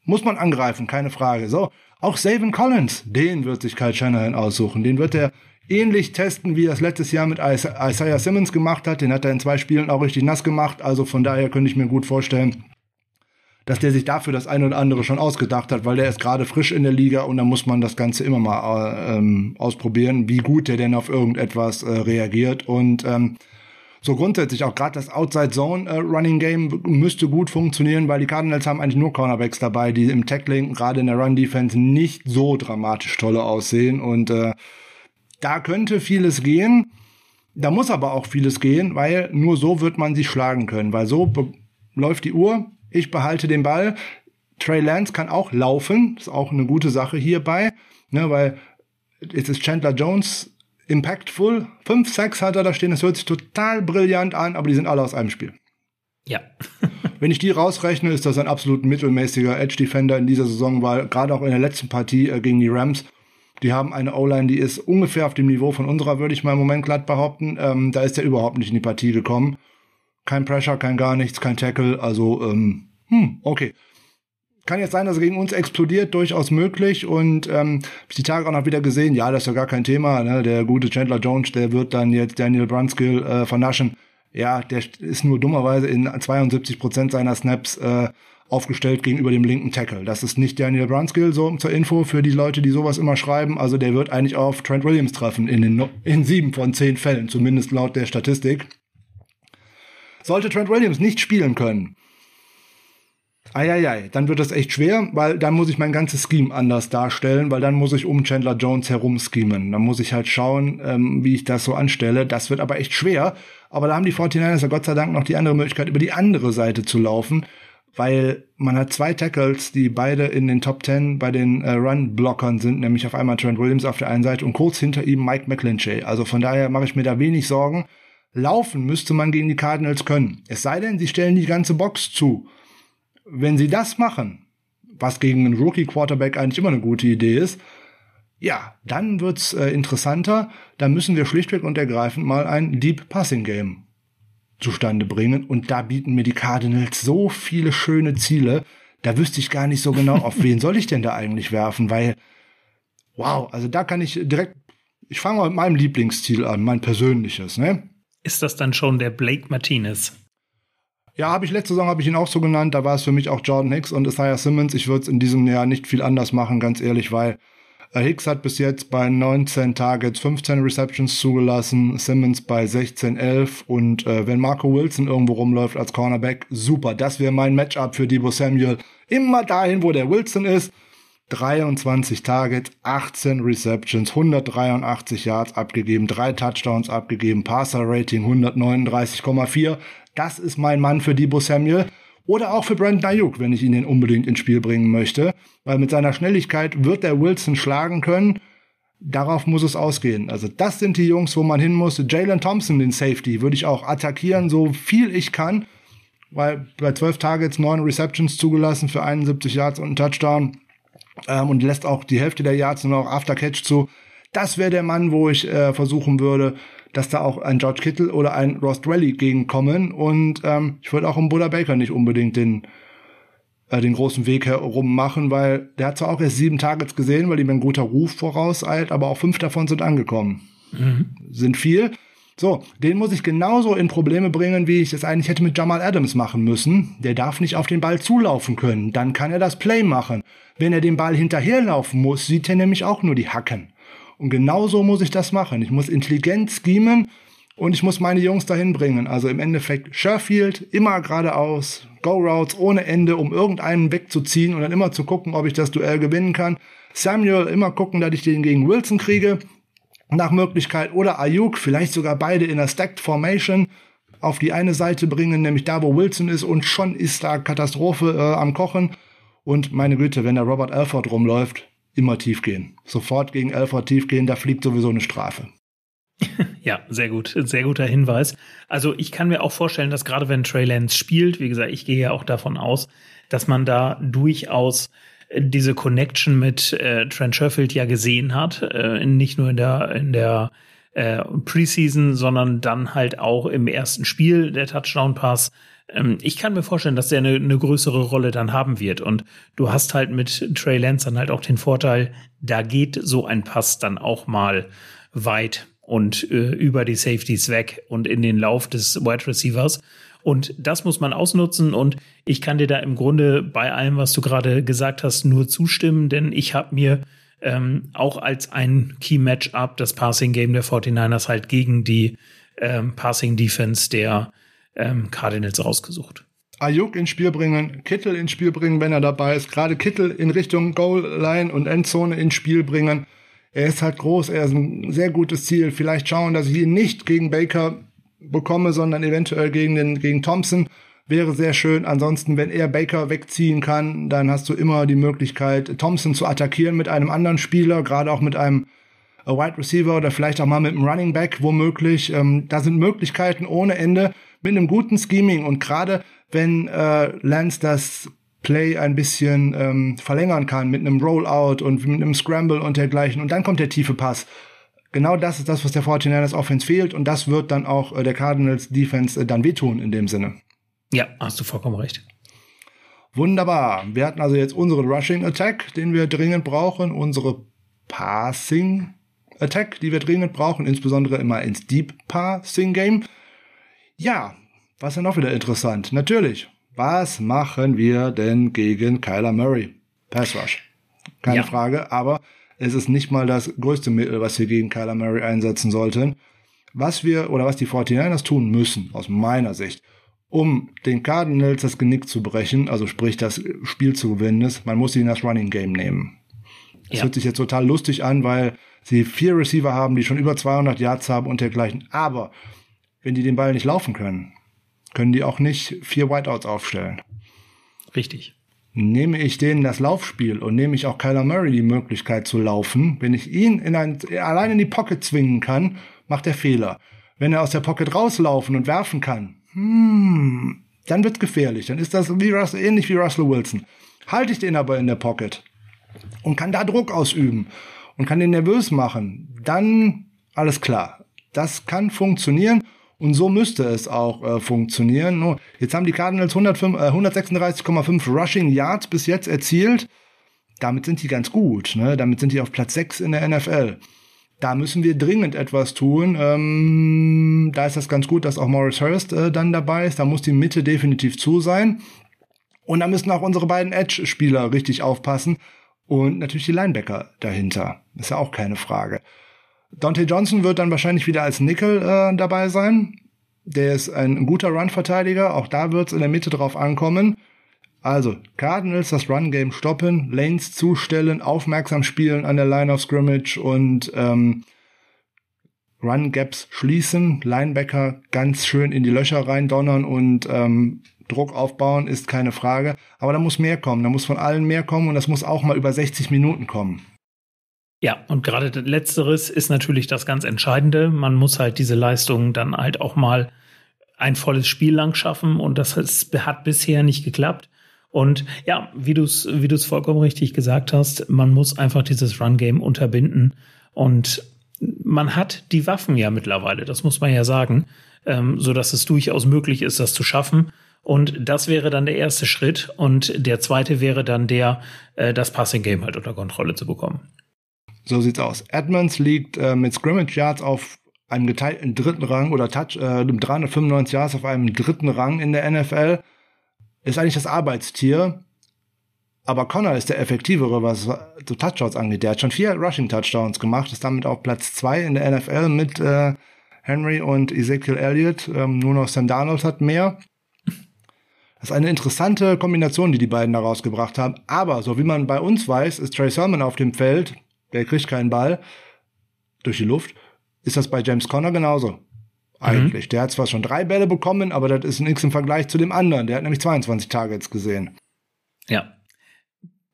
[SPEAKER 1] Muss man angreifen, keine Frage. So, auch Savin Collins, den wird sich Kyle Shanahan aussuchen. Den wird er ähnlich testen, wie er es letztes Jahr mit Isaiah Simmons gemacht hat. Den hat er in zwei Spielen auch richtig nass gemacht. Also von daher könnte ich mir gut vorstellen, dass der sich dafür das eine oder andere schon ausgedacht hat, weil der ist gerade frisch in der Liga und da muss man das Ganze immer mal ähm, ausprobieren, wie gut der denn auf irgendetwas äh, reagiert. Und ähm, so grundsätzlich auch gerade das Outside Zone äh, Running Game müsste gut funktionieren, weil die Cardinals haben eigentlich nur Cornerbacks dabei, die im Tackling, gerade in der Run Defense, nicht so dramatisch tolle aussehen. Und äh, da könnte vieles gehen. Da muss aber auch vieles gehen, weil nur so wird man sie schlagen können, weil so läuft die Uhr. Ich behalte den Ball. Trey Lance kann auch laufen, ist auch eine gute Sache hierbei, ne, weil jetzt ist Chandler Jones impactful. Fünf, sechs hat er da stehen. Das hört sich total brillant an, aber die sind alle aus einem Spiel.
[SPEAKER 2] Ja.
[SPEAKER 1] Wenn ich die rausrechne, ist das ein absolut mittelmäßiger Edge-Defender in dieser Saison, weil gerade auch in der letzten Partie äh, gegen die Rams, die haben eine O-Line, die ist ungefähr auf dem Niveau von unserer, würde ich mal im Moment glatt behaupten. Ähm, da ist er überhaupt nicht in die Partie gekommen. Kein Pressure, kein gar nichts, kein Tackle. Also, ähm, hm, okay kann jetzt sein, dass er gegen uns explodiert, durchaus möglich. Und ähm, ich die Tage auch noch wieder gesehen, ja, das ist ja gar kein Thema. Ne? Der gute Chandler Jones, der wird dann jetzt Daniel Brunskill äh, vernaschen. Ja, der ist nur dummerweise in 72 Prozent seiner Snaps äh, aufgestellt gegenüber dem linken Tackle. Das ist nicht Daniel Brunskill, so zur Info für die Leute, die sowas immer schreiben. Also der wird eigentlich auf Trent Williams treffen in, den, in sieben von zehn Fällen, zumindest laut der Statistik. Sollte Trent Williams nicht spielen können, Eieiei, dann wird das echt schwer, weil dann muss ich mein ganzes Scheme anders darstellen, weil dann muss ich um Chandler Jones herum schemen. Dann muss ich halt schauen, ähm, wie ich das so anstelle. Das wird aber echt schwer. Aber da haben die 49ers ja Gott sei Dank noch die andere Möglichkeit, über die andere Seite zu laufen, weil man hat zwei Tackles, die beide in den Top 10 bei den äh, Run-Blockern sind, nämlich auf einmal Trent Williams auf der einen Seite und kurz hinter ihm Mike McClinchay. Also von daher mache ich mir da wenig Sorgen. Laufen müsste man gegen die Cardinals können. Es sei denn, sie stellen die ganze Box zu. Wenn sie das machen, was gegen einen Rookie-Quarterback eigentlich immer eine gute Idee ist, ja, dann wird's äh, interessanter. Da müssen wir schlichtweg und ergreifend mal ein Deep Passing Game zustande bringen. Und da bieten mir die Cardinals so viele schöne Ziele. Da wüsste ich gar nicht so genau, auf wen soll ich denn da eigentlich werfen, weil, wow, also da kann ich direkt, ich fange mal mit meinem Lieblingsziel an, mein persönliches, ne?
[SPEAKER 2] Ist das dann schon der Blake Martinez?
[SPEAKER 1] Ja, habe ich letzte Saison habe ich ihn auch so genannt. Da war es für mich auch Jordan Hicks und Isaiah Simmons. Ich würde es in diesem Jahr nicht viel anders machen, ganz ehrlich, weil äh, Hicks hat bis jetzt bei 19 Targets 15 Receptions zugelassen, Simmons bei 16, 11 und äh, wenn Marco Wilson irgendwo rumläuft als Cornerback, super. Das wäre mein Matchup für Debo Samuel. Immer dahin, wo der Wilson ist. 23 Targets, 18 Receptions, 183 Yards abgegeben, drei Touchdowns abgegeben, Passer Rating 139,4. Das ist mein Mann für Debo Samuel. Oder auch für Brandon Ayuk, wenn ich ihn unbedingt ins Spiel bringen möchte. Weil mit seiner Schnelligkeit wird der Wilson schlagen können. Darauf muss es ausgehen. Also das sind die Jungs, wo man hin muss. Jalen Thompson, den Safety, würde ich auch attackieren, so viel ich kann. Weil bei 12 Targets 9 Receptions zugelassen für 71 Yards und einen Touchdown. Ähm, und lässt auch die Hälfte der Yards nur noch Aftercatch zu. Das wäre der Mann, wo ich äh, versuchen würde, dass da auch ein George Kittle oder ein Ross Rally gegenkommen. Und ähm, ich würde auch um Buddha Baker nicht unbedingt den, äh, den großen Weg herum machen, weil der hat zwar auch erst sieben Targets gesehen, weil ihm ein guter Ruf vorauseilt, aber auch fünf davon sind angekommen. Mhm. Sind viel. So, den muss ich genauso in Probleme bringen, wie ich es eigentlich hätte mit Jamal Adams machen müssen. Der darf nicht auf den Ball zulaufen können. Dann kann er das Play machen. Wenn er den Ball hinterherlaufen muss, sieht er nämlich auch nur die Hacken. Und genauso muss ich das machen. Ich muss intelligent schemen und ich muss meine Jungs dahin bringen. Also im Endeffekt Sherfield immer geradeaus, Go-Routes ohne Ende, um irgendeinen wegzuziehen und dann immer zu gucken, ob ich das Duell gewinnen kann. Samuel immer gucken, dass ich den gegen Wilson kriege, nach Möglichkeit. Oder Ayuk, vielleicht sogar beide in der Stacked Formation auf die eine Seite bringen, nämlich da, wo Wilson ist und schon ist da Katastrophe äh, am Kochen. Und meine Güte, wenn da Robert Alford rumläuft, immer tief gehen. Sofort gegen Alfred tief gehen, da fliegt sowieso eine Strafe.
[SPEAKER 2] Ja, sehr gut, sehr guter Hinweis. Also ich kann mir auch vorstellen, dass gerade wenn Trey Lance spielt, wie gesagt, ich gehe ja auch davon aus, dass man da durchaus diese Connection mit äh, Trent Sherfield ja gesehen hat, äh, nicht nur in der in der äh, Preseason, sondern dann halt auch im ersten Spiel der Touchdown Pass ähm, ich kann mir vorstellen, dass der eine, eine größere Rolle dann haben wird. Und du hast halt mit Trey Lance dann halt auch den Vorteil, da geht so ein Pass dann auch mal weit und äh, über die Safeties weg und in den Lauf des Wide Receivers. Und das muss man ausnutzen. Und ich kann dir da im Grunde bei allem, was du gerade gesagt hast, nur zustimmen, denn ich habe mir ähm, auch als ein Key Matchup das Passing Game der 49ers halt gegen die ähm, Passing Defense der ähm, Cardinals rausgesucht.
[SPEAKER 1] Ayuk ins Spiel bringen, Kittel ins Spiel bringen, wenn er dabei ist. Gerade Kittel in Richtung Goal Line und Endzone ins Spiel bringen. Er ist halt groß, er ist ein sehr gutes Ziel. Vielleicht schauen, dass ich ihn nicht gegen Baker bekomme, sondern eventuell gegen den gegen Thompson. Wäre sehr schön. Ansonsten, wenn er Baker wegziehen kann, dann hast du immer die Möglichkeit, Thompson zu attackieren mit einem anderen Spieler, gerade auch mit einem Wide Receiver oder vielleicht auch mal mit einem Running Back womöglich. Ähm, da sind Möglichkeiten ohne Ende mit einem guten Scheming und gerade wenn äh, Lance das Play ein bisschen ähm, verlängern kann mit einem Rollout und mit einem Scramble und dergleichen und dann kommt der tiefe Pass. Genau das ist das, was der 49ers Offense fehlt und das wird dann auch äh, der Cardinals Defense äh, dann wehtun in dem Sinne.
[SPEAKER 2] Ja, hast du vollkommen recht.
[SPEAKER 1] Wunderbar. Wir hatten also jetzt unseren Rushing Attack, den wir dringend brauchen, unsere Passing Attack, die wir dringend brauchen, insbesondere immer ins Deep Passing Game. Ja, was ist noch wieder interessant? Natürlich. Was machen wir denn gegen Kyler Murray? Pass Rush. Keine ja. Frage, aber es ist nicht mal das größte Mittel, was wir gegen Kyler Murray einsetzen sollten. Was wir oder was die 49ers tun müssen, aus meiner Sicht, um den Cardinals das Genick zu brechen, also sprich das Spiel zu gewinnen ist, man muss sie in das Running Game nehmen. Das ja. hört sich jetzt total lustig an, weil sie vier Receiver haben, die schon über 200 Yards haben und dergleichen. Aber wenn die den Ball nicht laufen können, können die auch nicht vier Whiteouts aufstellen.
[SPEAKER 2] Richtig.
[SPEAKER 1] Nehme ich denen das Laufspiel und nehme ich auch Kyler Murray die Möglichkeit zu laufen, wenn ich ihn in ein, allein in die Pocket zwingen kann, macht er Fehler. Wenn er aus der Pocket rauslaufen und werfen kann, hmm, dann wird's gefährlich. Dann ist das wie Russell, ähnlich wie Russell Wilson. Halte ich den aber in der Pocket und kann da Druck ausüben und kann den nervös machen, dann alles klar. Das kann funktionieren und so müsste es auch äh, funktionieren. Nur, jetzt haben die Cardinals 136,5 äh, Rushing Yards bis jetzt erzielt. Damit sind die ganz gut. Ne? Damit sind die auf Platz 6 in der NFL. Da müssen wir dringend etwas tun. Ähm, da ist das ganz gut, dass auch Morris Hurst äh, dann dabei ist. Da muss die Mitte definitiv zu sein. Und da müssen auch unsere beiden Edge-Spieler richtig aufpassen. Und natürlich die Linebacker dahinter. Ist ja auch keine Frage. Dante Johnson wird dann wahrscheinlich wieder als Nickel äh, dabei sein. Der ist ein guter Run-Verteidiger. Auch da wird es in der Mitte drauf ankommen. Also, Cardinals das Run-Game stoppen, Lanes zustellen, aufmerksam spielen an der Line of Scrimmage und ähm, Run-Gaps schließen, Linebacker ganz schön in die Löcher reindonnern und ähm, Druck aufbauen, ist keine Frage. Aber da muss mehr kommen, da muss von allen mehr kommen und das muss auch mal über 60 Minuten kommen.
[SPEAKER 2] Ja, und gerade letzteres ist natürlich das ganz Entscheidende. Man muss halt diese Leistung dann halt auch mal ein volles Spiel lang schaffen und das hat bisher nicht geklappt. Und ja, wie du es wie du's vollkommen richtig gesagt hast, man muss einfach dieses Run-Game unterbinden. Und man hat die Waffen ja mittlerweile, das muss man ja sagen, ähm, so dass es durchaus möglich ist, das zu schaffen. Und das wäre dann der erste Schritt. Und der zweite wäre dann der, äh, das Passing-Game halt unter Kontrolle zu bekommen.
[SPEAKER 1] So sieht's aus. Edmonds liegt äh, mit Scrimmage Yards auf einem geteilten dritten Rang oder Touch, äh, 395 Yards auf einem dritten Rang in der NFL ist eigentlich das Arbeitstier. Aber Connor ist der effektivere, was so Touchdowns angeht. Der hat schon vier Rushing Touchdowns gemacht, ist damit auf Platz zwei in der NFL mit äh, Henry und Ezekiel Elliott. Ähm, nur noch Sam Darnold hat mehr. Das ist eine interessante Kombination, die die beiden da rausgebracht haben. Aber so wie man bei uns weiß, ist Trey Sermon auf dem Feld, der kriegt keinen Ball durch die Luft. Ist das bei James Conner genauso? eigentlich. Mhm. Der hat zwar schon drei Bälle bekommen, aber das ist nichts im Vergleich zu dem anderen. Der hat nämlich 22 Targets gesehen.
[SPEAKER 2] Ja.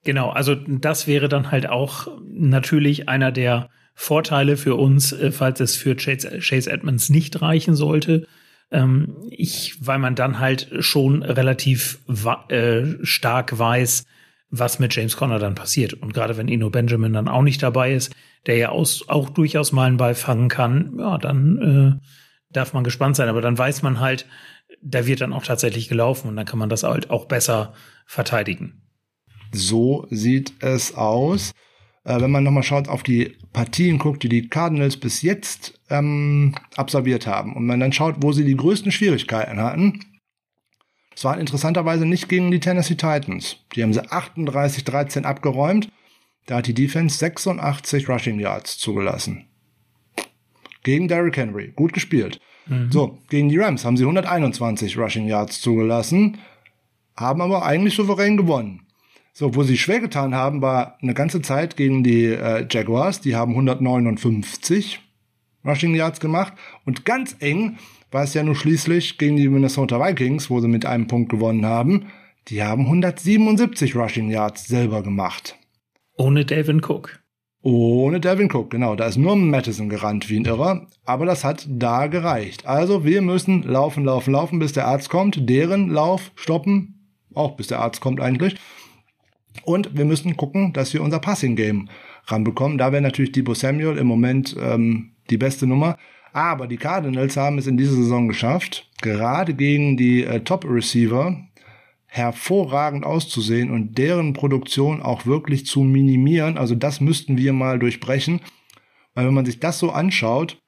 [SPEAKER 2] Genau, also das wäre dann halt auch natürlich einer der Vorteile für uns, äh, falls es für Chase, Chase Edmonds nicht reichen sollte. Ähm, ich, weil man dann halt schon relativ äh, stark weiß, was mit James Conner dann passiert. Und gerade wenn Ino Benjamin dann auch nicht dabei ist, der ja aus, auch durchaus mal einen Ball fangen kann, ja, dann äh, darf man gespannt sein, aber dann weiß man halt, da wird dann auch tatsächlich gelaufen und dann kann man das halt auch besser verteidigen.
[SPEAKER 1] So sieht es aus. Äh, wenn man nochmal schaut auf die Partien guckt, die die Cardinals bis jetzt ähm, absolviert haben und man dann schaut, wo sie die größten Schwierigkeiten hatten, es waren interessanterweise nicht gegen die Tennessee Titans. Die haben sie 38-13 abgeräumt. Da hat die Defense 86 Rushing Yards zugelassen gegen Derrick Henry. Gut gespielt. Mhm. So, gegen die Rams haben sie 121 Rushing Yards zugelassen, haben aber eigentlich souverän gewonnen. So, wo sie schwer getan haben, war eine ganze Zeit gegen die äh, Jaguars. Die haben 159 Rushing Yards gemacht. Und ganz eng war es ja nur schließlich gegen die Minnesota Vikings, wo sie mit einem Punkt gewonnen haben. Die haben 177 Rushing Yards selber gemacht.
[SPEAKER 2] Ohne Devin Cook.
[SPEAKER 1] Ohne Devin Cook, genau. Da ist nur Madison gerannt wie ein Irrer. Aber das hat da gereicht. Also wir müssen laufen, laufen, laufen, bis der Arzt kommt. Deren Lauf stoppen. Auch bis der Arzt kommt eigentlich. Und wir müssen gucken, dass wir unser Passing-Game ranbekommen. Da wäre natürlich Debo Samuel im Moment ähm, die beste Nummer. Aber die Cardinals haben es in dieser Saison geschafft, gerade gegen die äh, Top-Receiver hervorragend auszusehen und deren Produktion auch wirklich zu minimieren. Also das müssten wir mal durchbrechen. Weil wenn man sich das so anschaut,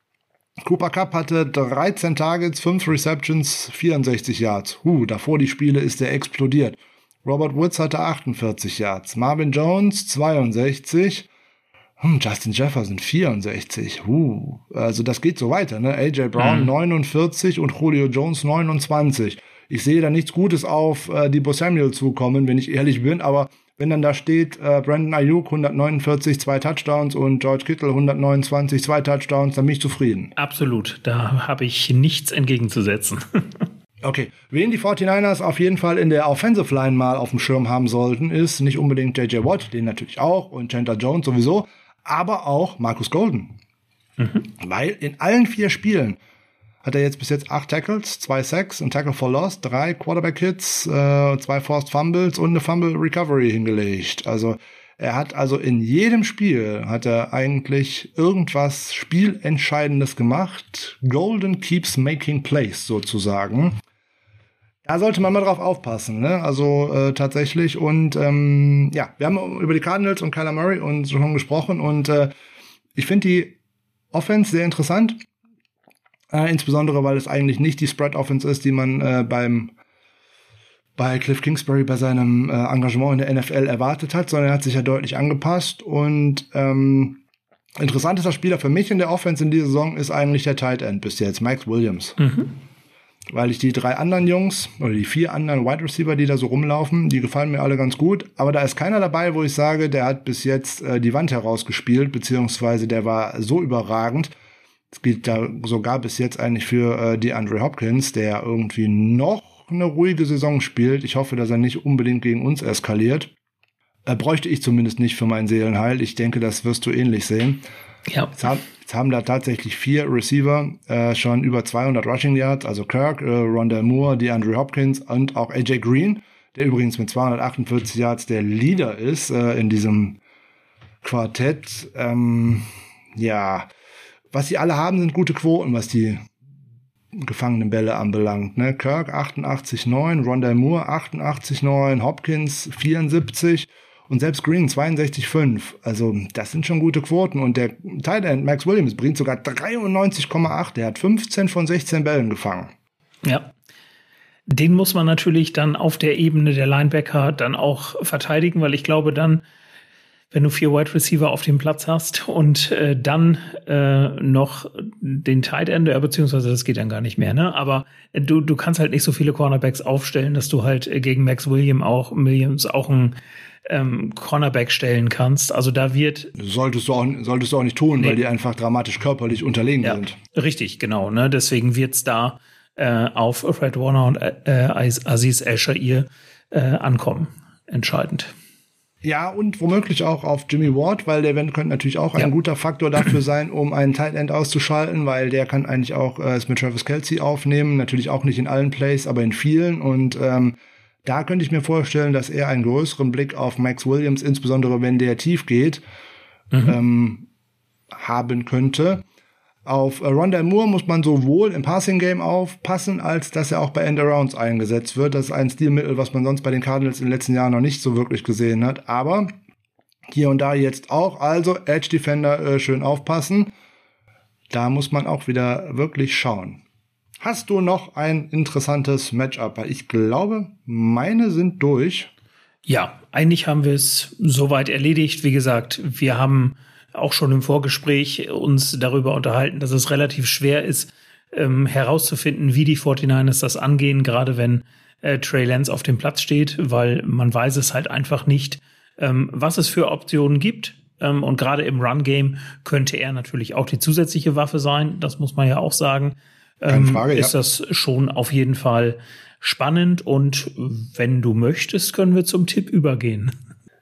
[SPEAKER 1] Cooper Cup hatte 13 Targets, 5 Receptions, 64 Yards. Huh, davor die Spiele ist er explodiert. Robert Woods hatte 48 Yards. Marvin Jones 62. Hm, Justin Jefferson 64. Huh, also das geht so weiter. Ne? AJ Brown mhm. 49 und Julio Jones 29. ich sehe da nichts Gutes auf äh, Debo Samuel zukommen, wenn ich ehrlich bin, aber wenn dann da steht, äh, Brandon Ayuk 149, zwei Touchdowns und George Kittle 129, zwei Touchdowns, dann bin ich zufrieden.
[SPEAKER 2] Absolut, da habe ich nichts entgegenzusetzen.
[SPEAKER 1] okay, wen die 49ers auf jeden Fall in der Offensive Line mal auf dem Schirm haben sollten, ist nicht unbedingt JJ Watt, den natürlich auch und Chandler Jones sowieso, aber auch Marcus Golden. Mhm. Weil in allen vier Spielen hat er jetzt bis jetzt acht Tackles, zwei Sacks, ein Tackle for Loss, drei Quarterback-Hits, äh, zwei Forced Fumbles und eine Fumble Recovery hingelegt. Also er hat also in jedem Spiel hat er eigentlich irgendwas Spielentscheidendes gemacht. Golden keeps making plays sozusagen. Da sollte man mal drauf aufpassen, ne? Also äh, tatsächlich. Und ähm, ja, wir haben über die Cardinals und Kyler Murray und schon gesprochen und äh, ich finde die Offense sehr interessant. Äh, insbesondere, weil es eigentlich nicht die Spread-Offense ist, die man äh, beim bei Cliff Kingsbury bei seinem äh, Engagement in der NFL erwartet hat, sondern er hat sich ja deutlich angepasst. Und ähm, interessantester Spieler für mich in der Offense in dieser Saison ist eigentlich der Tight End bis jetzt, Max Williams. Mhm. Weil ich die drei anderen Jungs oder die vier anderen Wide Receiver, die da so rumlaufen, die gefallen mir alle ganz gut. Aber da ist keiner dabei, wo ich sage, der hat bis jetzt äh, die Wand herausgespielt, beziehungsweise der war so überragend, das gilt da sogar bis jetzt eigentlich für äh, die Andre Hopkins, der irgendwie noch eine ruhige Saison spielt. Ich hoffe, dass er nicht unbedingt gegen uns eskaliert. Äh, bräuchte ich zumindest nicht für meinen Seelenheil. Ich denke, das wirst du ähnlich sehen. Ja. Jetzt haben, jetzt haben da tatsächlich vier Receiver äh, schon über 200 Rushing Yards, also Kirk, äh, Rondell Moore, die Andre Hopkins und auch AJ Green, der übrigens mit 248 Yards der Leader ist äh, in diesem Quartett. Ähm, ja, was sie alle haben, sind gute Quoten, was die gefangenen Bälle anbelangt. Ne? Kirk 88,9, Rondell Moore 88,9, Hopkins 74 und selbst Green 62,5. Also das sind schon gute Quoten. Und der Tight End Max Williams bringt sogar 93,8. Der hat 15 von 16 Bällen gefangen.
[SPEAKER 2] Ja. Den muss man natürlich dann auf der Ebene der Linebacker dann auch verteidigen, weil ich glaube, dann wenn du vier Wide Receiver auf dem Platz hast und äh, dann äh, noch den Tight End, äh, beziehungsweise das geht dann gar nicht mehr, ne? Aber du, du kannst halt nicht so viele Cornerbacks aufstellen, dass du halt gegen Max William auch, Williams auch ein ähm, Cornerback stellen kannst. Also da wird.
[SPEAKER 1] Solltest du auch, solltest du auch nicht tun, nee. weil die einfach dramatisch körperlich unterlegen ja, sind.
[SPEAKER 2] Richtig, genau. Ne? Deswegen wird's da äh, auf Fred Warner und äh, Aziz Escher ihr äh, ankommen. Entscheidend.
[SPEAKER 1] Ja, und womöglich auch auf Jimmy Ward, weil der Event könnte natürlich auch ja. ein guter Faktor dafür sein, um einen Tight End auszuschalten, weil der kann eigentlich auch äh, es mit Travis Kelsey aufnehmen. Natürlich auch nicht in allen Plays, aber in vielen. Und ähm, da könnte ich mir vorstellen, dass er einen größeren Blick auf Max Williams, insbesondere wenn der tief geht, mhm. ähm, haben könnte. Auf äh, Rondell Moore muss man sowohl im Passing Game aufpassen, als dass er auch bei Endarounds eingesetzt wird. Das ist ein Stilmittel, was man sonst bei den Cardinals in den letzten Jahren noch nicht so wirklich gesehen hat. Aber hier und da jetzt auch. Also Edge Defender äh, schön aufpassen. Da muss man auch wieder wirklich schauen. Hast du noch ein interessantes Matchup? Ich glaube, meine sind durch.
[SPEAKER 2] Ja, eigentlich haben wir es soweit erledigt. Wie gesagt, wir haben auch schon im Vorgespräch uns darüber unterhalten, dass es relativ schwer ist, ähm, herauszufinden, wie die 49ers das angehen, gerade wenn äh, Trey Lance auf dem Platz steht, weil man weiß es halt einfach nicht, ähm, was es für Optionen gibt. Ähm, und gerade im Run-Game könnte er natürlich auch die zusätzliche Waffe sein. Das muss man ja auch sagen. Ähm, Frage, ist ja. das schon auf jeden Fall spannend. Und wenn du möchtest, können wir zum Tipp übergehen.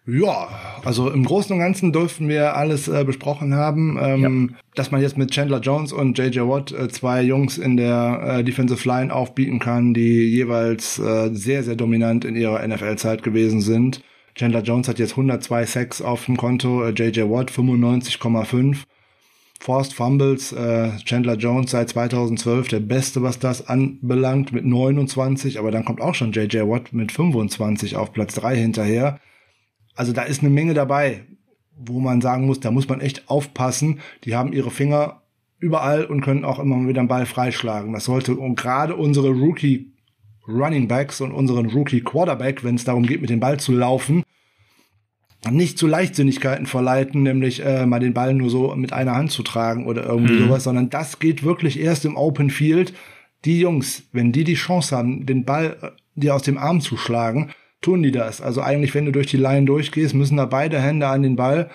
[SPEAKER 1] Ja, also im Großen und Ganzen dürften wir alles äh, besprochen haben. Ähm, ja. Dass man jetzt mit Chandler Jones und JJ Watt äh, zwei Jungs in der äh, Defensive Line aufbieten kann, die jeweils äh, sehr, sehr dominant in ihrer NFL-Zeit gewesen sind. Chandler Jones hat jetzt 102 Sacks auf dem Konto, JJ äh, Watt 95,5. Forced Fumbles, äh, Chandler Jones seit 2012 der Beste, was das anbelangt, mit 29, aber dann kommt auch schon JJ Watt mit 25 auf Platz 3 hinterher. Also da ist eine Menge dabei, wo man sagen muss, da muss man echt aufpassen. Die haben ihre Finger überall und können auch immer wieder einen Ball freischlagen. Das sollte und gerade unsere Rookie Running Backs und unseren Rookie Quarterback, wenn es darum geht, mit dem Ball zu laufen, nicht zu Leichtsinnigkeiten verleiten, nämlich äh, mal den Ball nur so mit einer Hand zu tragen oder irgendwie mhm. sowas, sondern das geht wirklich erst im Open Field. die Jungs, wenn die die Chance haben, den Ball äh, dir aus dem Arm zu schlagen, tun die das. Also eigentlich, wenn du durch die Line durchgehst, müssen da beide Hände an den Ball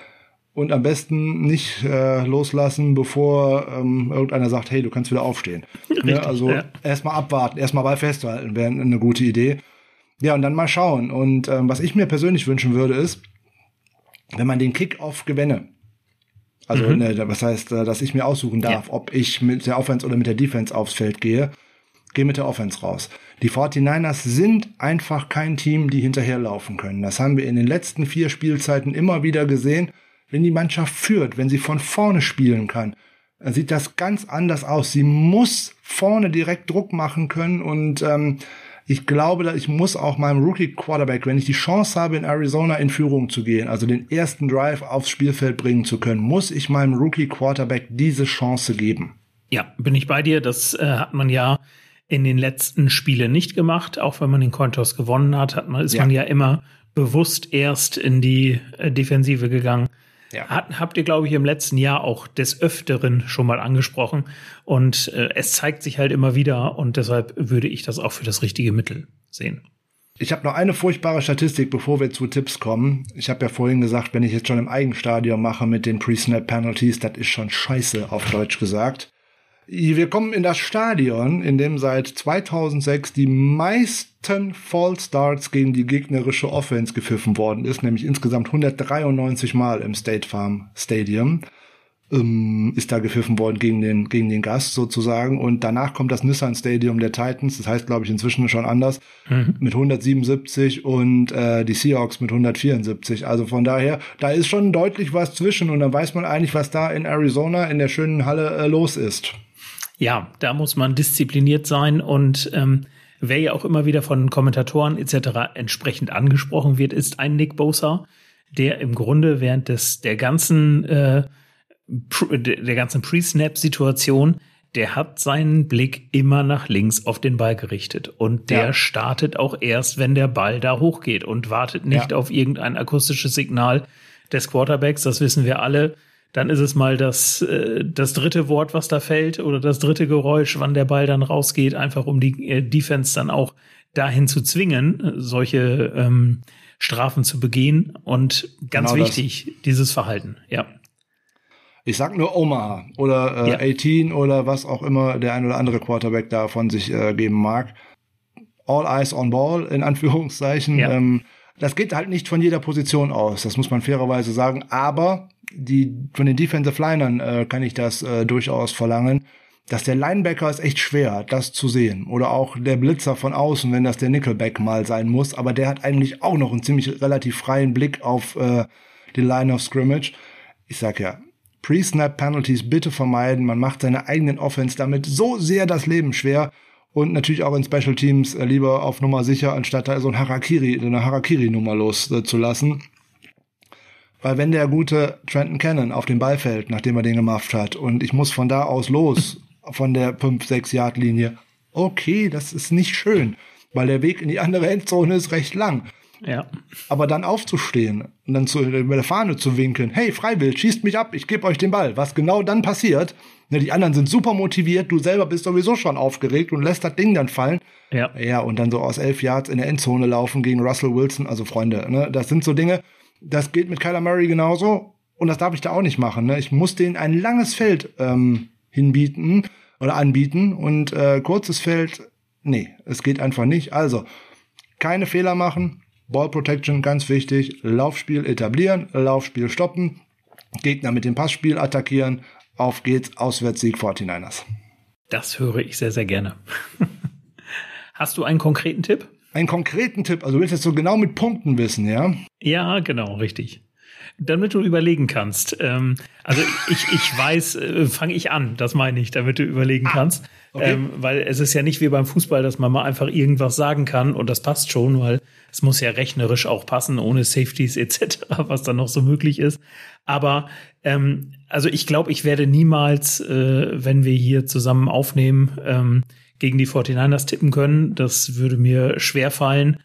[SPEAKER 1] und am besten nicht äh, loslassen, bevor ähm, irgendeiner sagt, hey, du kannst wieder aufstehen. Richtig, ne? Also ja. erstmal abwarten, erstmal Ball festhalten, wäre eine gute Idee. Ja, und dann mal schauen. Und ähm, was ich mir persönlich wünschen würde, ist, wenn man den Kick-Off gewinne, also mhm. ne, was heißt, äh, dass ich mir aussuchen darf, ja. ob ich mit der Offense oder mit der Defense aufs Feld gehe, gehe mit der Offense raus. Die 49ers sind einfach kein Team, die hinterherlaufen können. Das haben wir in den letzten vier Spielzeiten immer wieder gesehen. Wenn die Mannschaft führt, wenn sie von vorne spielen kann, dann sieht das ganz anders aus. Sie muss vorne direkt Druck machen können und ähm, ich glaube, dass ich muss auch meinem Rookie Quarterback, wenn ich die Chance habe, in Arizona in Führung zu gehen, also den ersten Drive aufs Spielfeld bringen zu können, muss ich meinem Rookie Quarterback diese Chance geben.
[SPEAKER 2] Ja, bin ich bei dir. Das äh, hat man ja in den letzten Spielen nicht gemacht. Auch wenn man den Cointos gewonnen hat, hat man, ist ja. man ja immer bewusst erst in die äh, Defensive gegangen. Ja. Hat, habt ihr, glaube ich, im letzten Jahr auch des Öfteren schon mal angesprochen. Und äh, es zeigt sich halt immer wieder und deshalb würde ich das auch für das richtige Mittel sehen.
[SPEAKER 1] Ich habe noch eine furchtbare Statistik, bevor wir zu Tipps kommen. Ich habe ja vorhin gesagt, wenn ich jetzt schon im Eigenstadion mache mit den Pre-Snap-Penalties, das ist schon scheiße, auf Deutsch gesagt. Wir kommen in das Stadion, in dem seit 2006 die meisten Fall Starts gegen die gegnerische Offense gepfiffen worden ist, nämlich insgesamt 193 Mal im State Farm Stadium ähm, ist da gepfiffen worden gegen den, gegen den Gast sozusagen. Und danach kommt das Nissan Stadium der Titans, das heißt, glaube ich, inzwischen schon anders, mhm. mit 177 und äh, die Seahawks mit 174. Also von daher, da ist schon deutlich was zwischen und dann weiß man eigentlich, was da in Arizona in der schönen Halle äh, los ist.
[SPEAKER 2] Ja, da muss man diszipliniert sein und ähm, wer ja auch immer wieder von Kommentatoren etc. entsprechend angesprochen wird, ist ein Nick Bosa, der im Grunde während des der ganzen äh, der ganzen Pre-Snap-Situation, der hat seinen Blick immer nach links auf den Ball gerichtet und der ja. startet auch erst, wenn der Ball da hochgeht und wartet nicht ja. auf irgendein akustisches Signal des Quarterbacks. Das wissen wir alle dann ist es mal das, äh, das dritte Wort, was da fällt oder das dritte Geräusch, wann der Ball dann rausgeht, einfach um die äh, Defense dann auch dahin zu zwingen, solche ähm, Strafen zu begehen. Und ganz genau wichtig, das. dieses Verhalten, ja.
[SPEAKER 1] Ich sag nur Omaha oder äh, ja. 18 oder was auch immer der ein oder andere Quarterback da von sich äh, geben mag. All eyes on ball, in Anführungszeichen. Ja. Ähm, das geht halt nicht von jeder Position aus, das muss man fairerweise sagen. Aber die von den Defensive Linern äh, kann ich das äh, durchaus verlangen, dass der Linebacker ist echt schwer, das zu sehen. Oder auch der Blitzer von außen, wenn das der Nickelback mal sein muss. Aber der hat eigentlich auch noch einen ziemlich relativ freien Blick auf äh, die Line of Scrimmage. Ich sag ja, Pre-Snap Penalties bitte vermeiden. Man macht seine eigenen Offense damit so sehr das Leben schwer. Und natürlich auch in Special Teams äh, lieber auf Nummer sicher, anstatt da so ein Harakiri, eine Harakiri-Nummer loszulassen. Äh, weil wenn der gute Trenton Cannon auf den Ball fällt, nachdem er den gemacht hat, und ich muss von da aus los, von der 5-6 Yard Linie, okay, das ist nicht schön, weil der Weg in die andere Endzone ist recht lang.
[SPEAKER 2] Ja.
[SPEAKER 1] Aber dann aufzustehen und dann zu, über der Fahne zu winken, hey, Freiwild, schießt mich ab, ich gebe euch den Ball. Was genau dann passiert, ne, die anderen sind super motiviert, du selber bist sowieso schon aufgeregt und lässt das Ding dann fallen.
[SPEAKER 2] Ja.
[SPEAKER 1] Ja, und dann so aus elf Yards in der Endzone laufen gegen Russell Wilson, also Freunde, ne, das sind so Dinge, das geht mit Kyler Murray genauso. Und das darf ich da auch nicht machen. Ne? Ich muss denen ein langes Feld ähm, hinbieten oder anbieten und äh, kurzes Feld, nee, es geht einfach nicht. Also, keine Fehler machen. Ball Protection, ganz wichtig. Laufspiel etablieren, Laufspiel stoppen. Gegner mit dem Passspiel attackieren. Auf geht's, Auswärtssieg 49ers.
[SPEAKER 2] Das höre ich sehr, sehr gerne. Hast du einen konkreten Tipp?
[SPEAKER 1] einen konkreten Tipp, also du willst jetzt so genau mit Punkten wissen, ja?
[SPEAKER 2] Ja, genau, richtig. Damit du überlegen kannst. Ähm, also ich, ich weiß, äh, fange ich an, das meine ich, damit du überlegen ah, kannst. Okay. Ähm, weil es ist ja nicht wie beim Fußball, dass man mal einfach irgendwas sagen kann und das passt schon, weil es muss ja rechnerisch auch passen, ohne Safeties etc., was dann noch so möglich ist. Aber ähm, also ich glaube, ich werde niemals, äh, wenn wir hier zusammen aufnehmen, ähm, gegen die 49ers tippen können. Das würde mir schwer fallen.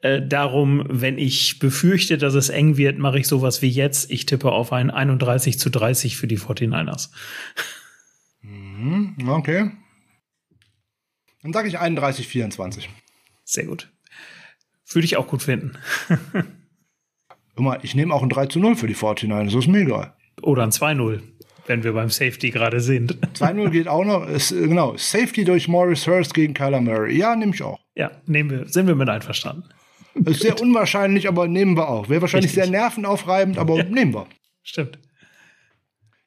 [SPEAKER 2] Äh, darum, wenn ich befürchte, dass es eng wird, mache ich sowas wie jetzt. Ich tippe auf ein 31 zu 30 für die 49ers.
[SPEAKER 1] Mhm, okay. Dann sage ich 31, 24.
[SPEAKER 2] Sehr gut. Würde ich auch gut finden.
[SPEAKER 1] Immer, ich nehme auch ein 3 zu 0 für die 49ers, das ist mir egal.
[SPEAKER 2] Oder ein 2-0, wenn wir beim Safety gerade sind.
[SPEAKER 1] 2-0 geht auch noch. Ist, genau, Safety durch Morris Hurst gegen Kyler Murray. Ja, nehme ich auch.
[SPEAKER 2] Ja, nehmen wir, sind wir mit einverstanden.
[SPEAKER 1] Ist sehr unwahrscheinlich, aber nehmen wir auch. Wäre wahrscheinlich Richtig. sehr nervenaufreibend, aber ja. nehmen wir.
[SPEAKER 2] Stimmt.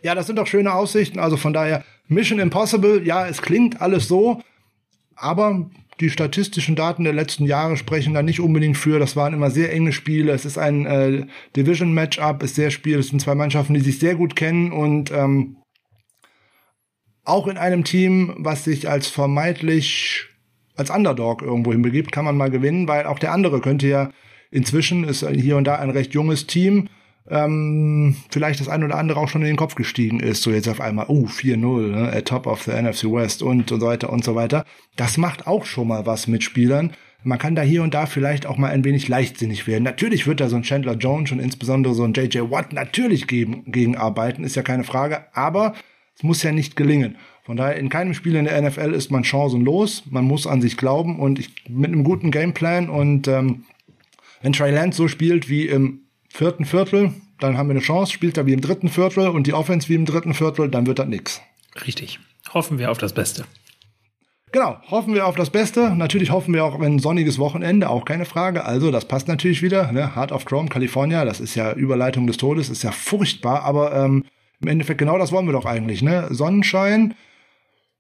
[SPEAKER 1] Ja, das sind doch schöne Aussichten. Also von daher, Mission Impossible, ja, es klingt alles so, aber die statistischen Daten der letzten Jahre sprechen da nicht unbedingt für. Das waren immer sehr enge Spiele. Es ist ein äh, Division-Matchup, ist sehr spiel. Es sind zwei Mannschaften, die sich sehr gut kennen und ähm, auch in einem Team, was sich als vermeintlich als Underdog irgendwo hinbegibt, kann man mal gewinnen, weil auch der andere könnte ja inzwischen ist hier und da ein recht junges Team ähm, vielleicht das ein oder andere auch schon in den Kopf gestiegen ist, so jetzt auf einmal, oh, 4-0, ne, at top of the NFC West und, und so weiter und so weiter. Das macht auch schon mal was mit Spielern. Man kann da hier und da vielleicht auch mal ein wenig leichtsinnig werden. Natürlich wird da so ein Chandler Jones und insbesondere so ein JJ Watt natürlich gegen, gegen arbeiten, ist ja keine Frage, aber es muss ja nicht gelingen. Von daher, in keinem Spiel in der NFL ist man chancenlos. Man muss an sich glauben und ich, mit einem guten Gameplan und ähm, wenn Trey Lance so spielt wie im vierten Viertel, dann haben wir eine Chance, spielt er wie im dritten Viertel und die Offense wie im dritten Viertel, dann wird das nix.
[SPEAKER 2] Richtig. Hoffen wir auf das Beste.
[SPEAKER 1] Genau, hoffen wir auf das Beste. Natürlich hoffen wir auch auf ein sonniges Wochenende, auch keine Frage. Also, das passt natürlich wieder. Ne? Heart of Chrome, California, das ist ja Überleitung des Todes, ist ja furchtbar, aber ähm, im Endeffekt genau das wollen wir doch eigentlich. Ne? Sonnenschein,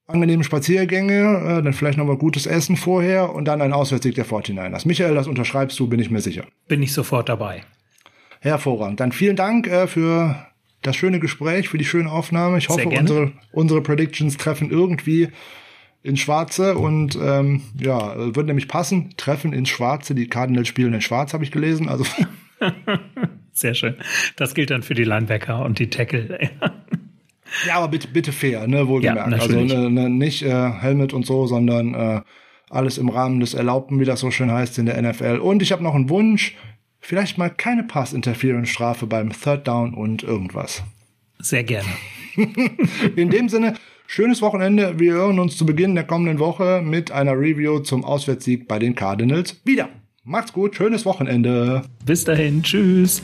[SPEAKER 1] angenehme Spaziergänge, äh, dann vielleicht noch mal gutes Essen vorher und dann ein Auswärtssieg der 49ers. Michael, das unterschreibst du, bin ich mir sicher.
[SPEAKER 2] Bin ich sofort dabei.
[SPEAKER 1] Hervorragend. Dann vielen Dank äh, für das schöne Gespräch, für die schöne Aufnahme. Ich hoffe, unsere, unsere Predictions treffen irgendwie ins Schwarze und ähm, ja, würde nämlich passen. Treffen ins Schwarze. Die Cardinals spielen in Schwarz, habe ich gelesen. Also
[SPEAKER 2] Sehr schön. Das gilt dann für die Linebacker und die Tackle.
[SPEAKER 1] ja, aber bitte, bitte fair, ne, wohlgemerkt. Ja, also ne, ne, nicht äh, Helmet und so, sondern äh, alles im Rahmen des Erlaubten, wie das so schön heißt in der NFL. Und ich habe noch einen Wunsch vielleicht mal keine Pass-Interference-Strafe beim Third Down und irgendwas.
[SPEAKER 2] Sehr gerne.
[SPEAKER 1] In dem Sinne, schönes Wochenende. Wir hören uns zu Beginn der kommenden Woche mit einer Review zum Auswärtssieg bei den Cardinals wieder. Macht's gut, schönes Wochenende.
[SPEAKER 2] Bis dahin, tschüss.